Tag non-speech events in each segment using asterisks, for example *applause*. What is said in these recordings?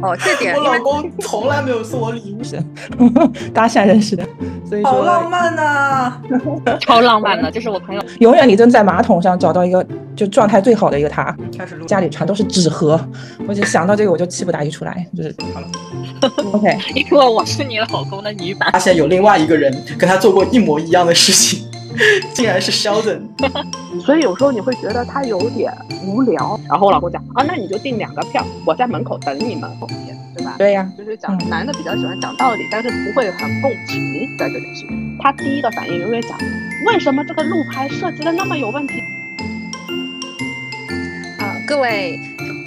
哦，这点我老公从来没有送我礼物，是搭讪认识的，所以说好浪漫呐、*laughs* 超浪漫的，这是我朋友。永远你都在马桶上找到一个就状态最好的一个他，开始录，家里全都是纸盒，我就想到这个我就气不打一处来，就是好了 OK，*laughs* 因为我是你老公的女版。发现有另外一个人跟他做过一模一样的事情，*laughs* 竟然是 Sheldon。*laughs* 所以有时候你会觉得他有点无聊。然后我老公讲啊，那你就订两个票，我在门口等你们，对吧？对呀，就是讲嗯男的比较喜欢讲道理，但是不会很共情在这件事情。他第一个反应永远讲，为什么这个路牌设计的那么有问题？啊，各位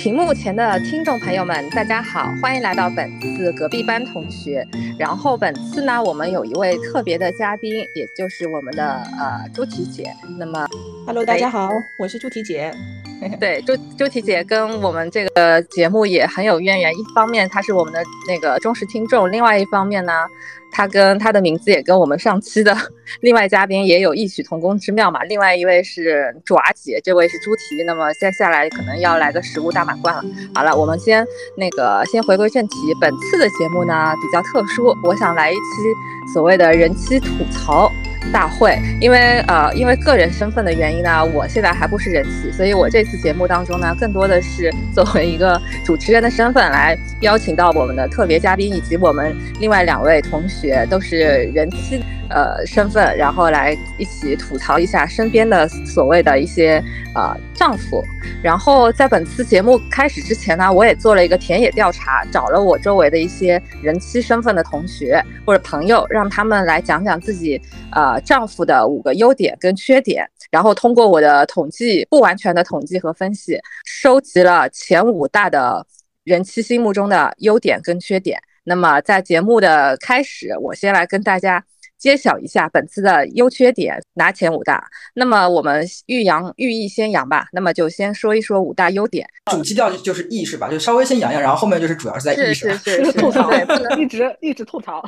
屏幕前的听众朋友们，大家好，欢迎来到本次隔壁班同学。然后本次呢，我们有一位特别的嘉宾，也就是我们的呃朱提姐。那么 Hello，大家好，我是朱提姐。*laughs* 对，朱朱提姐跟我们这个节目也很有渊源。一方面她是我们的那个忠实听众，另外一方面呢，他跟他的名字也跟我们上期的另外嘉宾也有异曲同工之妙嘛。另外一位是爪姐，这位是猪蹄。那么接下来可能要来个食物大满贯了。好了，我们先那个先回归正题。本次的节目呢比较特殊，我想来一期所谓的人妻吐槽。大会，因为呃，因为个人身份的原因呢，我现在还不是人妻，所以我这次节目当中呢，更多的是作为一个主持人的身份来邀请到我们的特别嘉宾，以及我们另外两位同学学都是人妻呃身份，然后来一起吐槽一下身边的所谓的一些呃丈夫。然后在本次节目开始之前呢，我也做了一个田野调查，找了我周围的一些人妻身份的同学或者朋友，让他们来讲讲自己呃丈夫的五个优点跟缺点，然后通过我的统计不完全的统计和分析，收集了前五大的人妻心目中的优点跟缺点。那么在节目的开始，我先来跟大家。揭晓一下本次的优缺点，拿前五大。那么我们欲扬欲抑先扬吧，那么就先说一说五大优点。主基调就就是抑是吧？就稍微先扬扬，然后后面就是主要是在 E 是吧？*laughs* 是是，*laughs* 吐槽，对，不 *laughs* 能一直一直吐槽。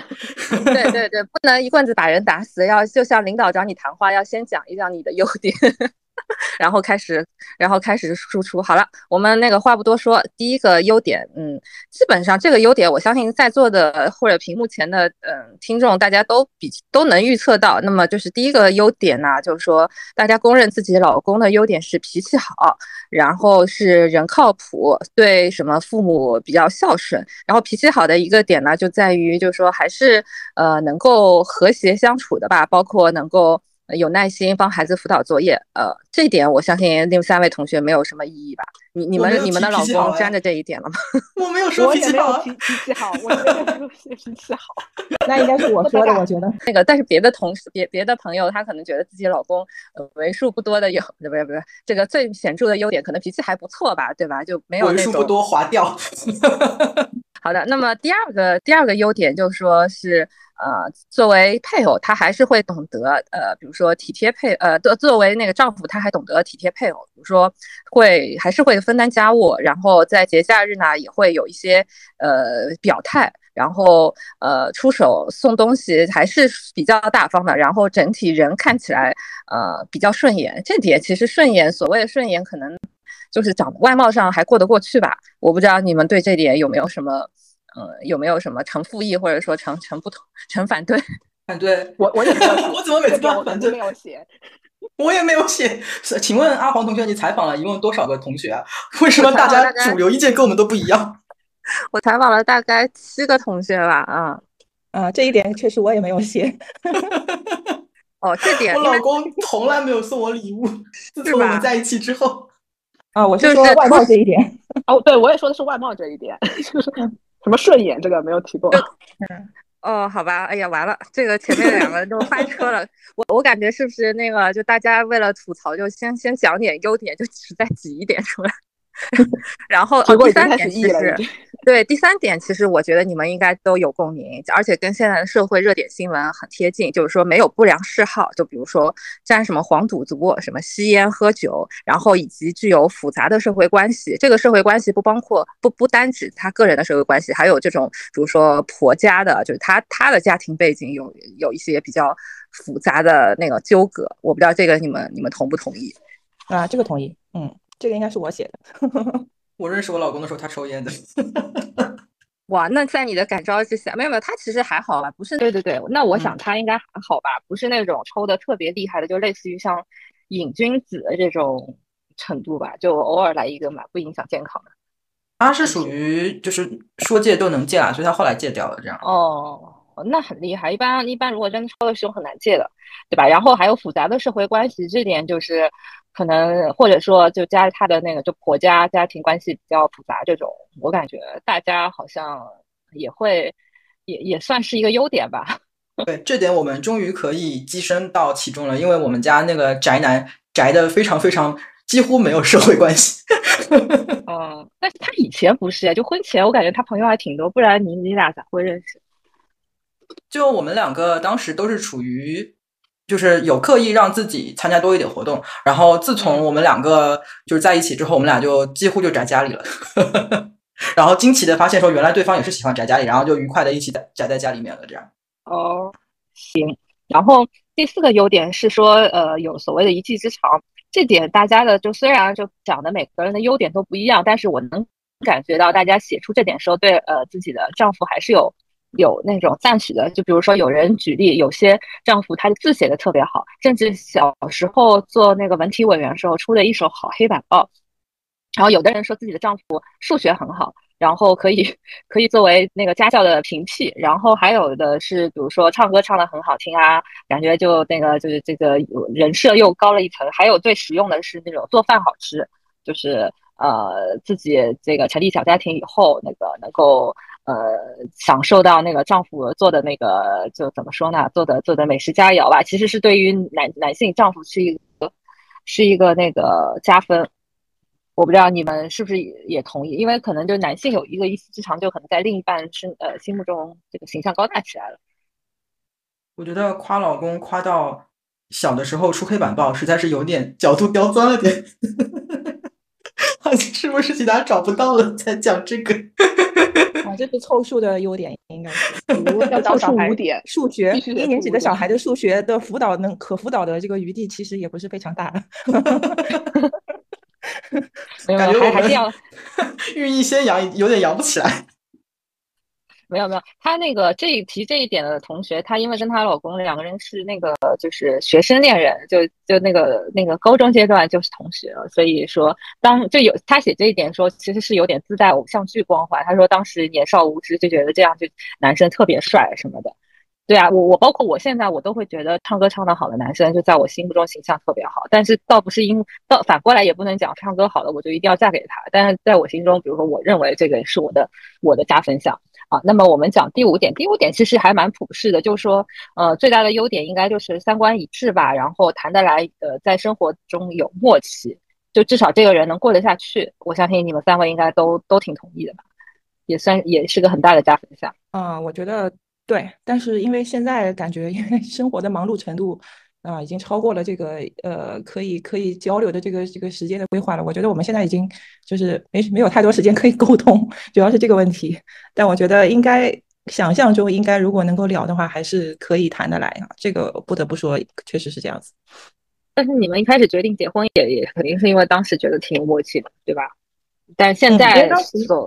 对对对，不能一棍子把人打死，要就像领导找你谈话，要先讲一讲你的优点。然后开始，然后开始输出。好了，我们那个话不多说，第一个优点，嗯，基本上这个优点，我相信在座的或者屏幕前的嗯听众，大家都比都能预测到。那么就是第一个优点呢，就是说大家公认自己老公的优点是脾气好，然后是人靠谱，对什么父母比较孝顺，然后脾气好的一个点呢，就在于就是说还是呃能够和谐相处的吧，包括能够。有耐心帮孩子辅导作业，呃，这一点我相信另三位同学没有什么异议吧？你你们你们的老公沾着这一点了吗？*laughs* 我没有说我脾气好啊，也没有脾脾气好，我 *laughs* 也没有说脾气好。*laughs* 那应该是我说的，我觉得。那个，但是别的同事、别别的朋友，他可能觉得自己老公呃为数不多的有，不是不是这个最显著的优点，可能脾气还不错吧，对吧？就没有为那种数不多划掉。好的，那么第二个第二个优点就是说是呃，作为配偶，他还是会懂得呃，比如说体贴配呃，作作为那个丈夫，他还懂得体贴配偶，比如说会还是会分担家务，然后在节假日呢也会有一些呃表态。然后，呃，出手送东西还是比较大方的，然后整体人看起来，呃，比较顺眼。这点其实顺眼，所谓的顺眼，可能就是长外貌上还过得过去吧。我不知道你们对这点有没有什么，呃，有没有什么成负议，或者说成成不同、成反对？*laughs* 反对，我我也没有写，*laughs* 我怎么每次都要我反对没？有写。我也没有写。*laughs* 是请问阿黄同学，你采访了一共多少个同学啊？为什么大家主流意见跟我们都不一样？我采访了大概七个同学吧，啊、啊，这一点确实我也没有写。哦，这点我老公从来没有送我礼物，自从我们在一起之后，啊，我是就是说外貌这一点。*laughs* 哦，对，我也说的是外貌这一点，*laughs* 就是什么顺眼这个没有提过。*laughs* 哦，好吧，哎呀，完了，这个前面两个都翻车了。我我感觉是不是那个，就大家为了吐槽，就先先讲点优点，就只再挤一点出来。*laughs* 然后，哦，第三点其实议了已经对第三点，其实我觉得你们应该都有共鸣，而且跟现在的社会热点新闻很贴近，就是说没有不良嗜好，就比如说沾什么黄赌毒、什么吸烟喝酒，然后以及具有复杂的社会关系。这个社会关系不包括不不单指他个人的社会关系，还有这种比如说婆家的，就是他他的家庭背景有有一些比较复杂的那个纠葛。我不知道这个你们你们同不同意？啊，这个同意。嗯，这个应该是我写的。*laughs* 我认识我老公的时候，他抽烟的。*laughs* 哇，那在你的感召之下，没有没有，他其实还好吧，不是？对对对，那我想他应该还好吧，不是那种抽的特别厉害的，就类似于像瘾君子的这种程度吧，就偶尔来一个嘛，不影响健康的。他是属于就是说戒都能戒啊，所以他后来戒掉了这样。哦，那很厉害。一般一般如果真的抽的凶很难戒的，对吧？然后还有复杂的社会关系，这点就是可能或者说就家他的那个就婆家家庭关系比较复杂，这种我感觉大家好像也会也也算是一个优点吧。*laughs* 对，这点我们终于可以跻身到其中了，因为我们家那个宅男宅的非常非常。几乎没有社会关系，嗯，但是他以前不是呀，就婚前我感觉他朋友还挺多，不然你你俩咋会认识？就我们两个当时都是处于，就是有刻意让自己参加多一点活动，然后自从我们两个就是在一起之后，我们俩就几乎就宅家里了，*laughs* 然后惊奇的发现说，原来对方也是喜欢宅家里，然后就愉快的一起宅宅在家里面了，这样。哦，行，然后第四个优点是说，呃，有所谓的一技之长。这点大家的就虽然就讲的每个人的优点都不一样，但是我能感觉到大家写出这点时候对呃自己的丈夫还是有有那种赞许的。就比如说有人举例，有些丈夫他的字写的特别好，甚至小时候做那个文体委员时候出了一手好黑板报。然后有的人说自己的丈夫数学很好。然后可以可以作为那个家教的平替，然后还有的是，比如说唱歌唱的很好听啊，感觉就那个就是这个人设又高了一层。还有最实用的是那种做饭好吃，就是呃自己这个成立小家庭以后，那个能够呃享受到那个丈夫做的那个就怎么说呢，做的做的美食佳肴吧，其实是对于男男性丈夫是一个是一个那个加分。我不知道你们是不是也同意，因为可能就男性有一个一技之长，就可能在另一半身呃心目中这个形象高大起来了。我觉得夸老公夸到小的时候出黑板报，实在是有点角度刁钻了点。*laughs* 是不是其他找不到了才讲这个？*laughs* 啊，这是凑数的优点，应该是。*laughs* 要凑数五点，数学一年级的小孩的数学的辅导能可辅导的这个余地其实也不是非常大。*laughs* 感觉还是要寓意先扬，有点扬不起来。没有没有，她那个这一提这一点的同学，她因为跟她老公两个人是那个就是学生恋人，就就那个那个高中阶段就是同学，所以说当就有她写这一点说，其实是有点自带偶像剧光环。她说当时年少无知就觉得这样就男生特别帅什么的。对啊，我我包括我现在我都会觉得唱歌唱得好的男生就在我心目中形象特别好，但是倒不是因倒反过来也不能讲唱歌好的我就一定要嫁给他，但是在我心中，比如说我认为这个是我的我的加分项。啊。那么我们讲第五点，第五点其实还蛮普世的，就是说呃最大的优点应该就是三观一致吧，然后谈得来，呃在生活中有默契，就至少这个人能过得下去。我相信你们三位应该都都挺同意的吧，也算也是个很大的加分项。啊，我觉得。对，但是因为现在感觉，因为生活的忙碌程度啊，已经超过了这个呃可以可以交流的这个这个时间的规划了。我觉得我们现在已经就是没没有太多时间可以沟通，主要是这个问题。但我觉得应该想象中应该如果能够聊的话，还是可以谈得来啊。这个不得不说，确实是这样子。但是你们一开始决定结婚也也肯定是因为当时觉得挺有默契的，对吧？但现在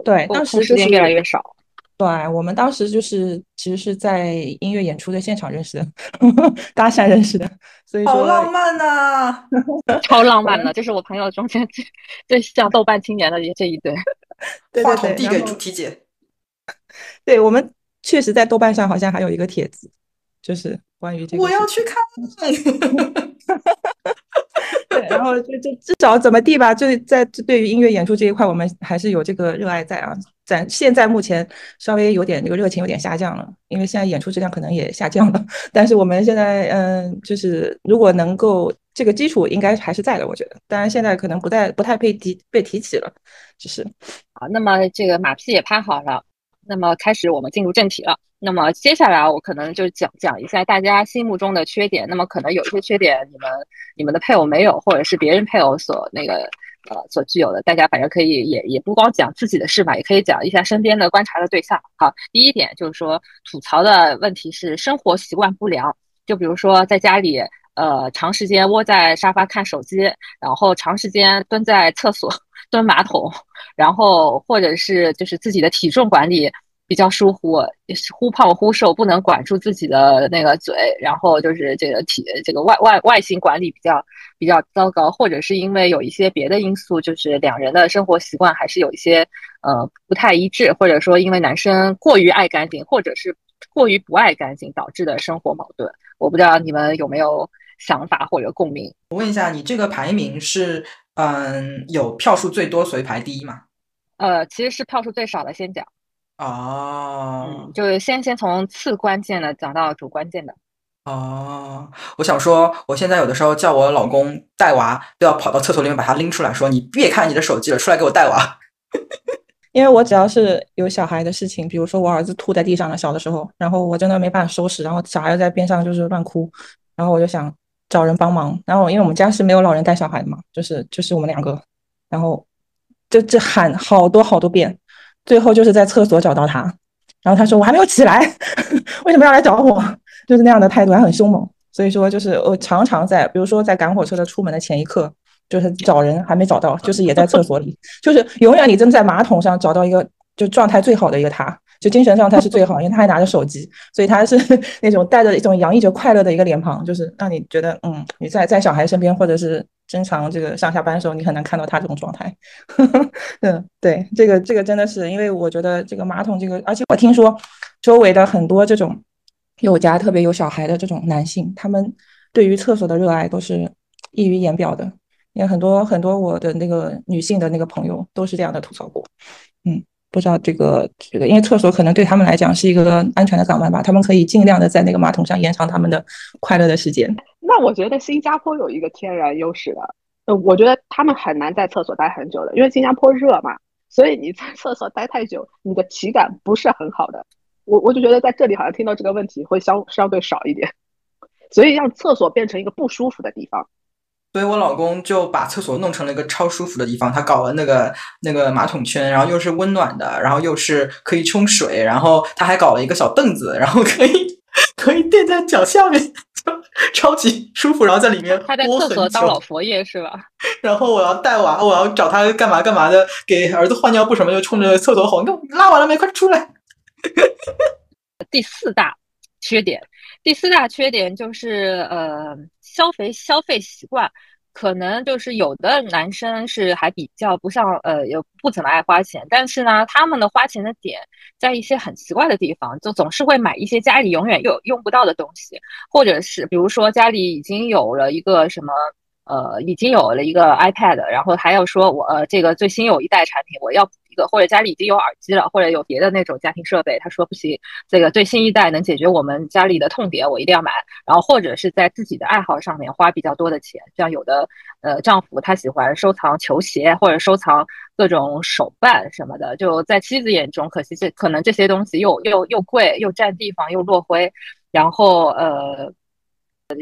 对当时时间越来越少。对我们当时就是其实是在音乐演出的现场认识的，*laughs* 搭讪认识的，所以说好浪漫呐，*laughs* 超浪漫的，这是我朋友中间最最像豆瓣青年的这一对。*laughs* 话筒递给主题姐，对我们确实在豆瓣上好像还有一个帖子，就是关于这个。我要去看。对，然后就就至少怎么地吧，就在对于音乐演出这一块，我们还是有这个热爱在啊。咱现在目前稍微有点这个热情有点下降了，因为现在演出质量可能也下降了。*laughs* 但是我们现在嗯，就是如果能够这个基础应该还是在的，我觉得。当然现在可能不太不太被提被提起了，就是好。那么这个马屁也拍好了，那么开始我们进入正题了。那么接下来我可能就讲讲一下大家心目中的缺点。那么可能有些缺点你们你们的配偶没有，或者是别人配偶所那个。呃，所具有的，大家反正可以也也不光讲自己的事嘛，也可以讲一下身边的观察的对象。好，第一点就是说吐槽的问题是生活习惯不良，就比如说在家里，呃，长时间窝在沙发看手机，然后长时间蹲在厕所 *laughs* 蹲马桶，然后或者是就是自己的体重管理比较疏忽，忽胖忽瘦，不能管住自己的那个嘴，然后就是这个体这个外外外形管理比较比较糟糕，或者是因为有一些别的因素，就是两人的生活习惯还是有一些呃不太一致，或者说因为男生过于爱干净，或者是过于不爱干净导致的生活矛盾。我不知道你们有没有想法或者共鸣？我问一下，你这个排名是嗯有票数最多所以排第一吗？呃，其实是票数最少的先讲。哦，嗯，就是先先从次关键的讲到主关键的。哦，我想说，我现在有的时候叫我老公带娃，都要跑到厕所里面把他拎出来，说你别看你的手机了，出来给我带娃。*laughs* 因为我只要是有小孩的事情，比如说我儿子吐在地上了，小的时候，然后我真的没办法收拾，然后小孩在边上就是乱哭，然后我就想找人帮忙。然后因为我们家是没有老人带小孩的嘛，就是就是我们两个，然后就就喊好多好多遍。最后就是在厕所找到他，然后他说我还没有起来，*laughs* 为什么要来找我？就是那样的态度，还很凶猛。所以说，就是我常常在，比如说在赶火车的出门的前一刻，就是找人还没找到，就是也在厕所里，就是永远你正在马桶上找到一个就状态最好的一个他。就精神状态是最好，因为他还拿着手机，所以他是 *laughs* 那种带着一种洋溢着快乐的一个脸庞，就是让你觉得，嗯，你在在小孩身边，或者是正常这个上下班的时候，你很难看到他这种状态。*laughs* 嗯，对，这个这个真的是，因为我觉得这个马桶这个，而且我听说周围的很多这种有家特别有小孩的这种男性，他们对于厕所的热爱都是溢于言表的，因为很多很多我的那个女性的那个朋友都是这样的吐槽过，不知道这个这个，因为厕所可能对他们来讲是一个安全的港湾吧，他们可以尽量的在那个马桶上延长他们的快乐的时间。那我觉得新加坡有一个天然优势的，呃，我觉得他们很难在厕所待很久的，因为新加坡热嘛，所以你在厕所待太久，你的体感不是很好的。我我就觉得在这里好像听到这个问题会相相对少一点，所以让厕所变成一个不舒服的地方。所以我老公就把厕所弄成了一个超舒服的地方，他搞了那个那个马桶圈，然后又是温暖的，然后又是可以冲水，然后他还搞了一个小凳子，然后可以可以垫在脚下面，超级舒服。然后在里面他在厕所当老佛爷是吧？*laughs* 然后我要带娃，我要找他干嘛干嘛的，给儿子换尿布什么，就冲着厕所吼：“你拉完了没？快出来！” *laughs* 第四大缺点，第四大缺点就是呃。消费消费习惯，可能就是有的男生是还比较不像呃，也不怎么爱花钱，但是呢，他们的花钱的点在一些很奇怪的地方，就总是会买一些家里永远又用不到的东西，或者是比如说家里已经有了一个什么。呃，已经有了一个 iPad，然后还要说我呃这个最新有一代产品，我要补或者家里已经有耳机了，或者有别的那种家庭设备，他说不行，这个最新一代能解决我们家里的痛点，我一定要买。然后或者是在自己的爱好上面花比较多的钱，像有的呃丈夫他喜欢收藏球鞋或者收藏各种手办什么的，就在妻子眼中，可惜这可能这些东西又又又贵又占地方又落灰，然后呃。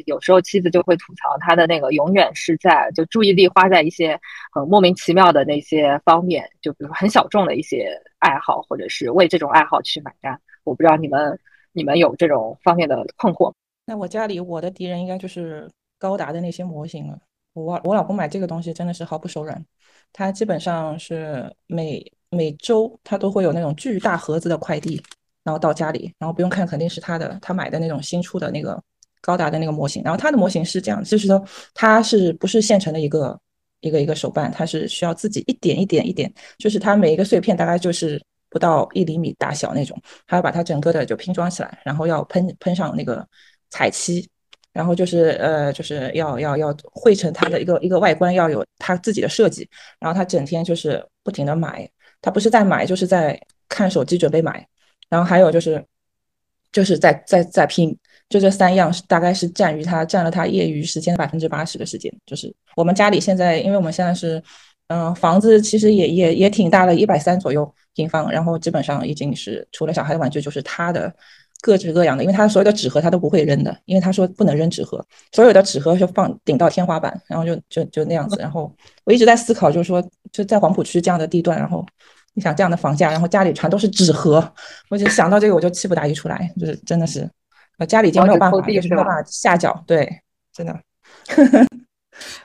有时候妻子就会吐槽他的那个永远是在就注意力花在一些很莫名其妙的那些方面，就比如说很小众的一些爱好，或者是为这种爱好去买单。我不知道你们你们有这种方面的困惑？那我家里我的敌人应该就是高达的那些模型了。我我老公买这个东西真的是毫不手软，他基本上是每每周他都会有那种巨大盒子的快递，然后到家里，然后不用看肯定是他的，他买的那种新出的那个。高达的那个模型，然后它的模型是这样，就是说它是不是现成的一个一个一个手办，它是需要自己一点一点一点，就是它每一个碎片大概就是不到一厘米大小那种，还要把它整个的就拼装起来，然后要喷喷上那个彩漆，然后就是呃就是要要要绘成它的一个一个外观要有它自己的设计，然后他整天就是不停的买，他不是在买就是在看手机准备买，然后还有就是就是在在在拼。就这三样是大概是占于他占了他业余时间百分之八十的时间。就是我们家里现在，因为我们现在是，嗯，房子其实也也也挺大的，一百三左右平方，然后基本上已经是除了小孩的玩具，就是他的各式各样的，因为他所有的纸盒他都不会扔的，因为他说不能扔纸盒，所有的纸盒就放顶到天花板，然后就就就那样子。然后我一直在思考，就是说就在黄浦区这样的地段，然后你想这样的房价，然后家里全都是纸盒，我就想到这个我就气不打一处来，就是真的是。呃，家里已经没有办法，就是没有办法下脚，对，真的。*laughs*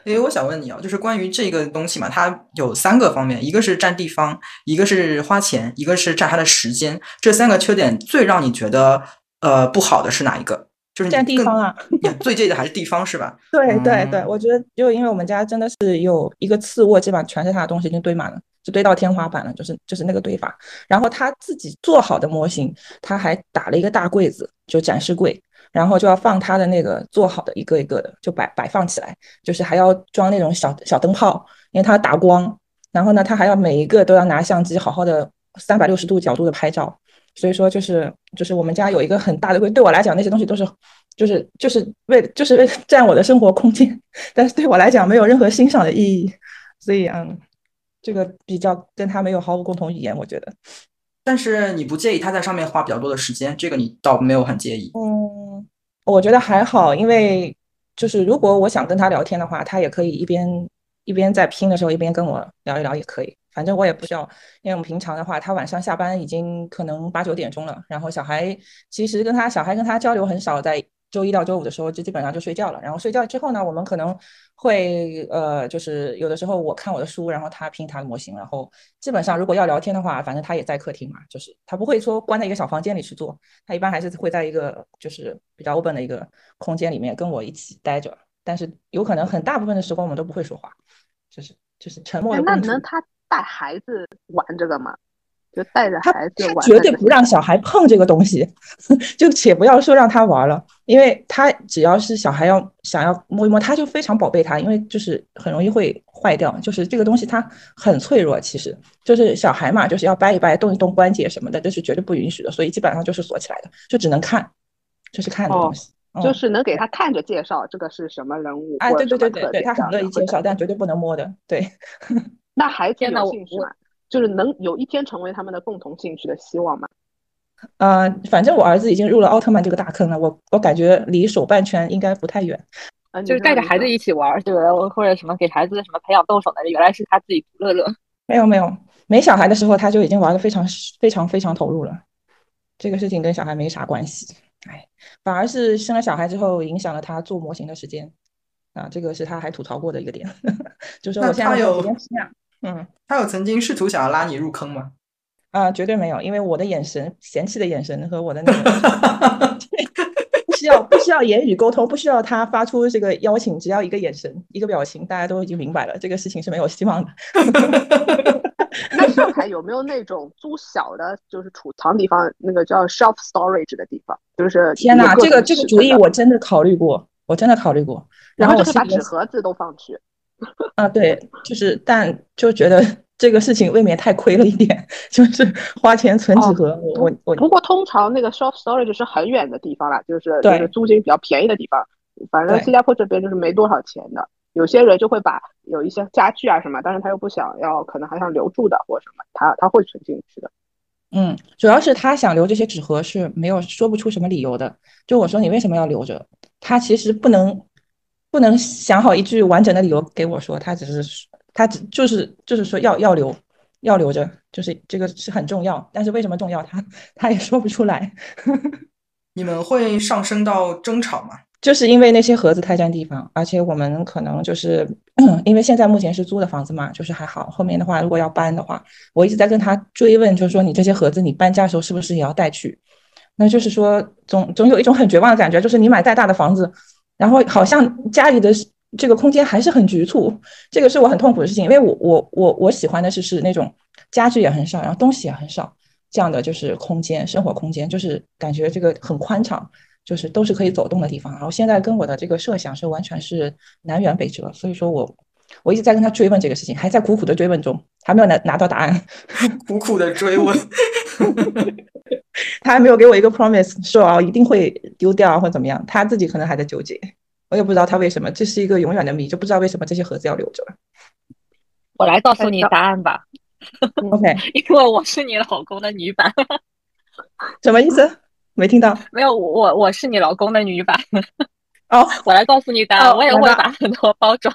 哎，我想问你啊，就是关于这个东西嘛，它有三个方面，一个是占地方，一个是花钱，一个是占它的时间。这三个缺点最让你觉得呃不好的是哪一个？就是占地方啊，最介意的还是地方是吧？*laughs* 对对对，我觉得就因为我们家真的是有一个次卧，基本上全是他的东西，已经堆满了，就堆到天花板了，就是就是那个堆法。然后他自己做好的模型，他还打了一个大柜子，就展示柜。然后就要放他的那个做好的一个一个的，就摆摆放起来，就是还要装那种小小灯泡，因为它打光。然后呢，他还要每一个都要拿相机好好的三百六十度角度的拍照。所以说，就是就是我们家有一个很大的柜，对我来讲那些东西都是，就是就是为就是为占我的生活空间，*laughs* 但是对我来讲没有任何欣赏的意义。所以嗯，这个比较跟他没有毫无共同语言，我觉得。但是你不介意他在上面花比较多的时间，这个你倒没有很介意。嗯，我觉得还好，因为就是如果我想跟他聊天的话，他也可以一边一边在拼的时候一边跟我聊一聊也可以。反正我也不需要，因为我们平常的话，他晚上下班已经可能八九点钟了，然后小孩其实跟他小孩跟他交流很少，在。周一到周五的时候就基本上就睡觉了，然后睡觉之后呢，我们可能会呃，就是有的时候我看我的书，然后他拼他的模型，然后基本上如果要聊天的话，反正他也在客厅嘛，就是他不会说关在一个小房间里去做，他一般还是会在一个就是比较 open 的一个空间里面跟我一起待着，但是有可能很大部分的时光我们都不会说话，就是就是沉默的。那能他带孩子玩这个吗？就带着孩子玩，绝对不让小孩碰这个东西，就且不要说让他玩了，因为他只要是小孩要想要摸一摸，他就非常宝贝他，因为就是很容易会坏掉，就是这个东西它很脆弱，其实就是小孩嘛，就是要掰一掰、动一动关节什么的，这是绝对不允许的，所以基本上就是锁起来的，就只能看，就是看的东西，就是能给他看着介绍这个是什么人物，哎，对对对对对，他很乐意介绍，但绝对不能摸的，对。那孩子有兴趣吗？就是能有一天成为他们的共同兴趣的希望吗？呃，反正我儿子已经入了奥特曼这个大坑了，我我感觉离手办圈应该不太远。嗯就是带着孩子一起玩，对吧？或者什么给孩子什么培养动手能力，原来是他自己图乐乐。没有没有，没小孩的时候他就已经玩的非常非常非常投入了。这个事情跟小孩没啥关系，哎，反而是生了小孩之后影响了他做模型的时间啊，这个是他还吐槽过的一个点，*laughs* 就是我现在有嗯，他有曾经试图想要拉你入坑吗？啊，绝对没有，因为我的眼神、嫌弃的眼神和我的那个，*laughs* 不需要不需要言语沟通，不需要他发出这个邀请，只要一个眼神、一个表情，大家都已经明白了，这个事情是没有希望的。*laughs* 那上海有没有那种租小的，就是储藏地方，那个叫 shelf storage 的地方？就是天哪，这个这个主意我真的考虑过，我真的考虑过，然后就把纸盒子都放去。*laughs* 啊，对，就是，但就觉得这个事情未免太亏了一点，*laughs* 就是花钱存纸盒。我我不过通常那个 shop storage 是很远的地方啦，就是就是租金比较便宜的地方。反正新加坡这边就是没多少钱的，有些人就会把有一些家具啊什么，但是他又不想要，可能还想留住的或者什么，他他会存进去的。嗯，主要是他想留这些纸盒是没有说不出什么理由的。就我说你为什么要留着，他其实不能。不能想好一句完整的理由给我说，他只是他只就是就是说要要留要留着，就是这个是很重要，但是为什么重要，他他也说不出来。*laughs* 你们会上升到争吵吗？就是因为那些盒子太占地方，而且我们可能就是因为现在目前是租的房子嘛，就是还好。后面的话如果要搬的话，我一直在跟他追问，就是说你这些盒子你搬家的时候是不是也要带去？那就是说总总有一种很绝望的感觉，就是你买再大的房子。然后好像家里的这个空间还是很局促，这个是我很痛苦的事情，因为我我我我喜欢的是是那种家具也很少，然后东西也很少，这样的就是空间生活空间，就是感觉这个很宽敞，就是都是可以走动的地方。然后现在跟我的这个设想是完全是南辕北辙，所以说我我一直在跟他追问这个事情，还在苦苦的追问中，还没有拿拿到答案，*laughs* 苦苦的追问。他还没有给我一个 promise，说啊一定会丢掉或者怎么样，他自己可能还在纠结，我也不知道他为什么，这是一个永远的谜，就不知道为什么这些盒子要留着。我来告诉你答案吧。OK，*laughs* 因为我是你老公的女版。什么意思？没听到？没有，我我是你老公的女版。哦，*laughs* 我来告诉你答案，我也会把很多包装。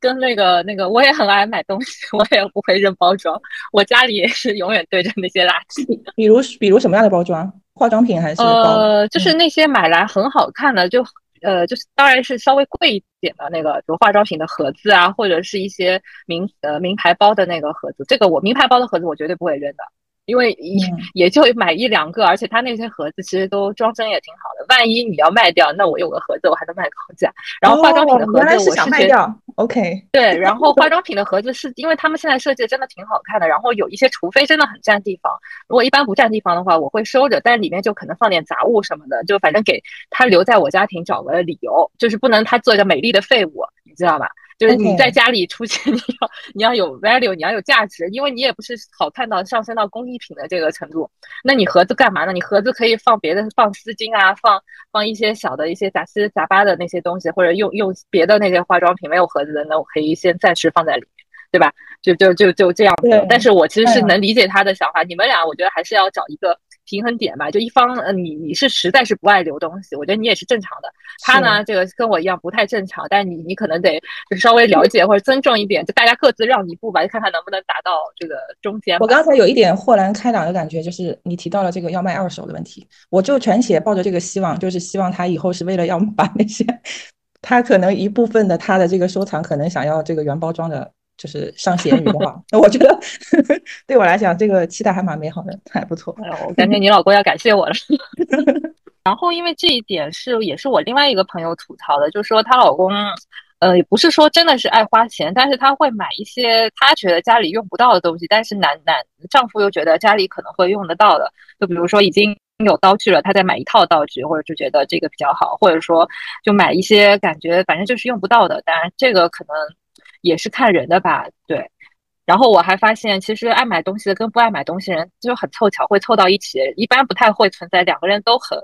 跟那个那个，我也很爱买东西，我也不会扔包装。我家里也是永远堆着那些垃圾，*laughs* 比如比如什么样的包装？化妆品还是？呃，就是那些买来很好看的，就呃，就是当然是稍微贵一点的那个，比如化妆品的盒子啊，或者是一些名呃名牌包的那个盒子。这个我名牌包的盒子我绝对不会扔的。因为也也就买一两个，而且它那些盒子其实都装帧也挺好的。万一你要卖掉，那我有个盒子，我还能卖高价。然后化妆品的盒子，我是想卖掉。OK，对。然后化妆品的盒子是因为他们现在设计的真的挺好看的。然后有一些，除非真的很占地方，如果一般不占地方的话，我会收着。但是里面就可能放点杂物什么的，就反正给他留在我家庭找个理由，就是不能他做一个美丽的废物，你知道吧？就是你在家里出现，*laughs* 你要你要有 value，你要有价值，因为你也不是好看到上升到工艺品的这个程度。那你盒子干嘛呢？你盒子可以放别的，放丝巾啊，放放一些小的一些杂七杂八的那些东西，或者用用别的那些化妆品。没有盒子的，那我可以先暂时放在里面，对吧？就就就就这样子。但是我其实是能理解他的想法。你们俩，我觉得还是要找一个。平衡点吧，就一方，呃，你你是实在是不爱留东西，我觉得你也是正常的。他呢，这个跟我一样不太正常，但你你可能得就是稍微了解或者尊重一点，就大家各自让一步吧，就看看能不能达到这个中间。我刚才有一点豁然开朗的感觉，就是你提到了这个要卖二手的问题，我就全写抱着这个希望，就是希望他以后是为了要 *laughs* 把那些他可能一部分的他的这个收藏，可能想要这个原包装的。就是上闲鱼的话，*laughs* 那我觉得 *laughs* 对我来讲，这个期待还蛮美好的，还不错。我感觉你老公要感谢我了。*laughs* 然后，因为这一点是也是我另外一个朋友吐槽的，就是说她老公，呃，也不是说真的是爱花钱，但是他会买一些他觉得家里用不到的东西，但是男男丈夫又觉得家里可能会用得到的，就比如说已经有道具了，他再买一套道具，或者就觉得这个比较好，或者说就买一些感觉反正就是用不到的，当然这个可能。也是看人的吧，对。然后我还发现，其实爱买东西的跟不爱买东西人就很凑巧，会凑到一起。一般不太会存在两个人都很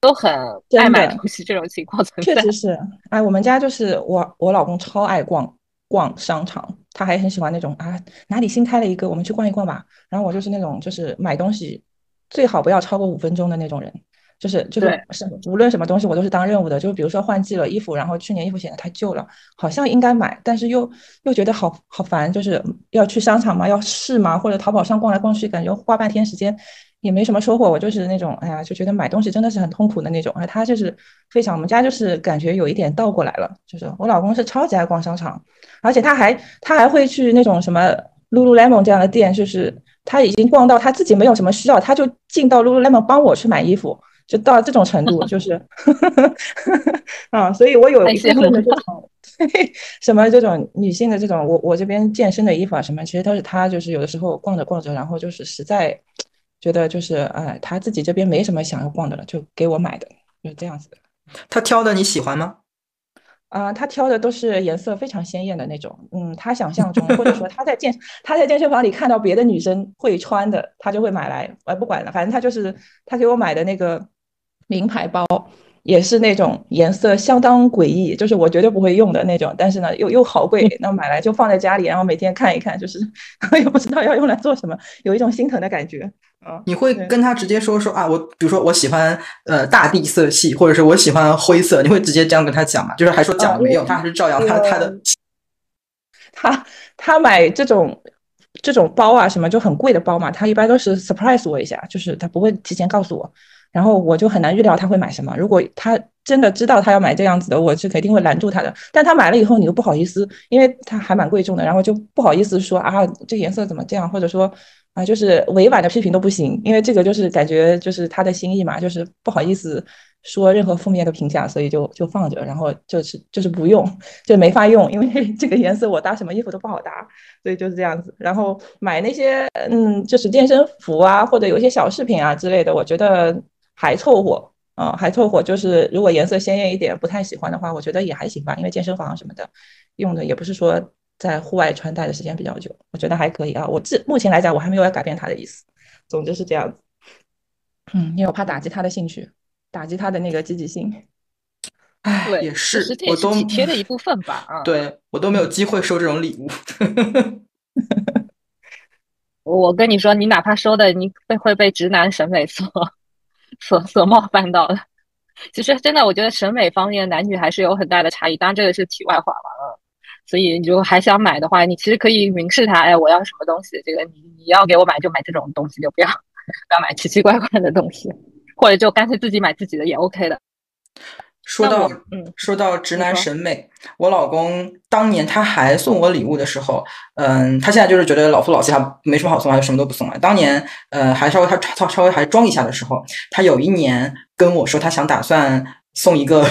都很爱买东西这种情况存在。确实是，*laughs* 哎，我们家就是我我老公超爱逛逛商场，他还很喜欢那种啊哪里新开了一个，我们去逛一逛吧。然后我就是那种就是买东西最好不要超过五分钟的那种人。就是就是什么，无论什么东西我都是当任务的。就是比如说换季了衣服，然后去年衣服显得太旧了，好像应该买，但是又又觉得好好烦，就是要去商场嘛，要试嘛，或者淘宝上逛来逛去，感觉花半天时间也没什么收获。我就是那种，哎呀，就觉得买东西真的是很痛苦的那种。而他就是非常，我们家就是感觉有一点倒过来了，就是我老公是超级爱逛商场，而且他还他还会去那种什么 Lululemon 这样的店，就是他已经逛到他自己没有什么需要，他就进到 Lululemon 帮我去买衣服。就到这种程度，*laughs* 就是 *laughs* 啊，所以我有一部分的这种 *laughs* 什么这种女性的这种，我我这边健身的衣服啊什么，其实都是他就是有的时候逛着逛着，然后就是实在觉得就是哎，他自己这边没什么想要逛的了，就给我买的，就是这样子的。她挑的你喜欢吗？啊，他挑的都是颜色非常鲜艳的那种，嗯，他想象中或者说 *laughs* 他在健他在健身房里看到别的女生会穿的，他就会买来，哎，不管了，反正他就是他给我买的那个。名牌包也是那种颜色相当诡异，就是我绝对不会用的那种，但是呢又又好贵，*laughs* 那买来就放在家里，然后每天看一看，就是 *laughs* 也不知道要用来做什么，有一种心疼的感觉。啊，你会跟他直接说说啊，我比如说我喜欢呃大地色系，或者是我喜欢灰色，你会直接这样跟他讲吗？就是还说讲没有，他还是照样他他的，他他买这种这种包啊什么就很贵的包嘛，他一般都是 surprise 我一下，就是他不会提前告诉我。然后我就很难预料他会买什么。如果他真的知道他要买这样子的，我是肯定会拦住他的。但他买了以后，你又不好意思，因为他还蛮贵重的，然后就不好意思说啊，这颜色怎么这样，或者说啊，就是委婉的批评都不行，因为这个就是感觉就是他的心意嘛，就是不好意思说任何负面的评价，所以就就放着，然后就是就是不用，就没法用，因为 *laughs* 这个颜色我搭什么衣服都不好搭，所以就是这样子。然后买那些嗯，就是健身服啊，或者有一些小饰品啊之类的，我觉得。还凑合，嗯，还凑合。就是如果颜色鲜艳一点，不太喜欢的话，我觉得也还行吧。因为健身房什么的用的也不是说在户外穿戴的时间比较久，我觉得还可以啊。我这目前来讲，我还没有要改变他的意思。总之是这样子，嗯，因为我怕打击他的兴趣，打击他的那个积极性。哎，也是，我都体贴的一部分吧。啊，对我都没有机会收这种礼物。*laughs* 我跟你说，你哪怕收的，你会会被直男审美所。*laughs* 所 *laughs* 所冒犯到的，其实真的，我觉得审美方面男女还是有很大的差异。当然，这个是题外话了。所以你如果还想买的话，你其实可以明示他，哎，我要什么东西，这个你你要给我买就买这种东西，就不要 *laughs* 不要买奇奇怪怪的东西，或者就干脆自己买自己的也 OK 的。说到嗯，说到直男审美，我老公当年他还送我礼物的时候，嗯，他现在就是觉得老夫老妻，他没什么好送，他就什么都不送了。当年，呃，还稍微他他稍微还装一下的时候，他有一年跟我说，他想打算送一个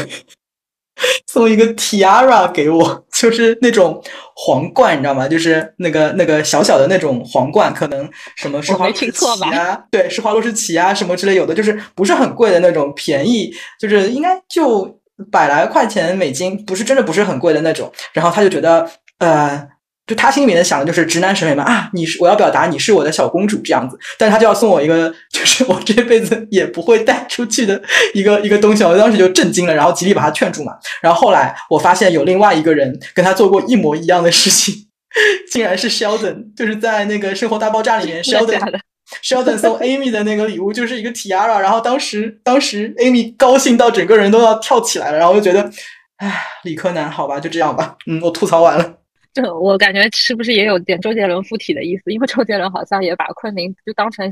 *laughs* 送一个 tiara 给我，就是那种皇冠，你知道吗？就是那个那个小小的那种皇冠，可能什么施华洛世奇啊，对，施华洛世奇啊什么之类有的，就是不是很贵的那种，便宜，就是应该就百来块钱美金，不是真的不是很贵的那种。然后他就觉得，呃，就他心里面想的就是直男审美嘛啊，你是我要表达你是我的小公主这样子，但是他就要送我一个，就是我这辈子也不会带出去的一个 *laughs* 一个东西，我当时就震惊了，然后极力把他劝住嘛。然后后来我发现有另外一个人跟他做过一模一样的事情，*laughs* 竟然是 Sheldon，就是在那个《生活大爆炸》里面 Sheldon 的？Sheldon 送 Amy 的那个礼物就是一个 tiara，然后当时当时 Amy 高兴到整个人都要跳起来了，然后我就觉得，唉，理科男，好吧，就这样吧，嗯，我吐槽完了。这我感觉是不是也有点周杰伦附体的意思？因为周杰伦好像也把昆凌就当成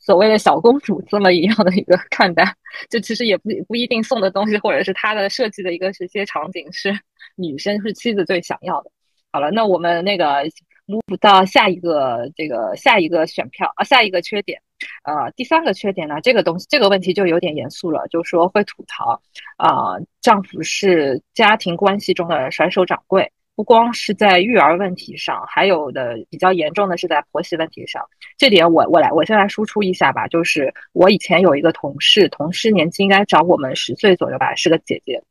所谓的小公主这么一样的一个看待，就其实也不不一定送的东西，或者是他的设计的一个这些场景是女生是妻子最想要的。好了，那我们那个 move 到下一个这个下一个选票啊，下一个缺点。呃，第三个缺点呢，这个东西这个问题就有点严肃了，就说会吐槽啊、丈夫是家庭关系中的甩手掌柜。不光是在育儿问题上，还有的比较严重的是在婆媳问题上。这点我我来我先来输出一下吧，就是我以前有一个同事，同事年纪应该长我们十岁左右吧，是个姐姐。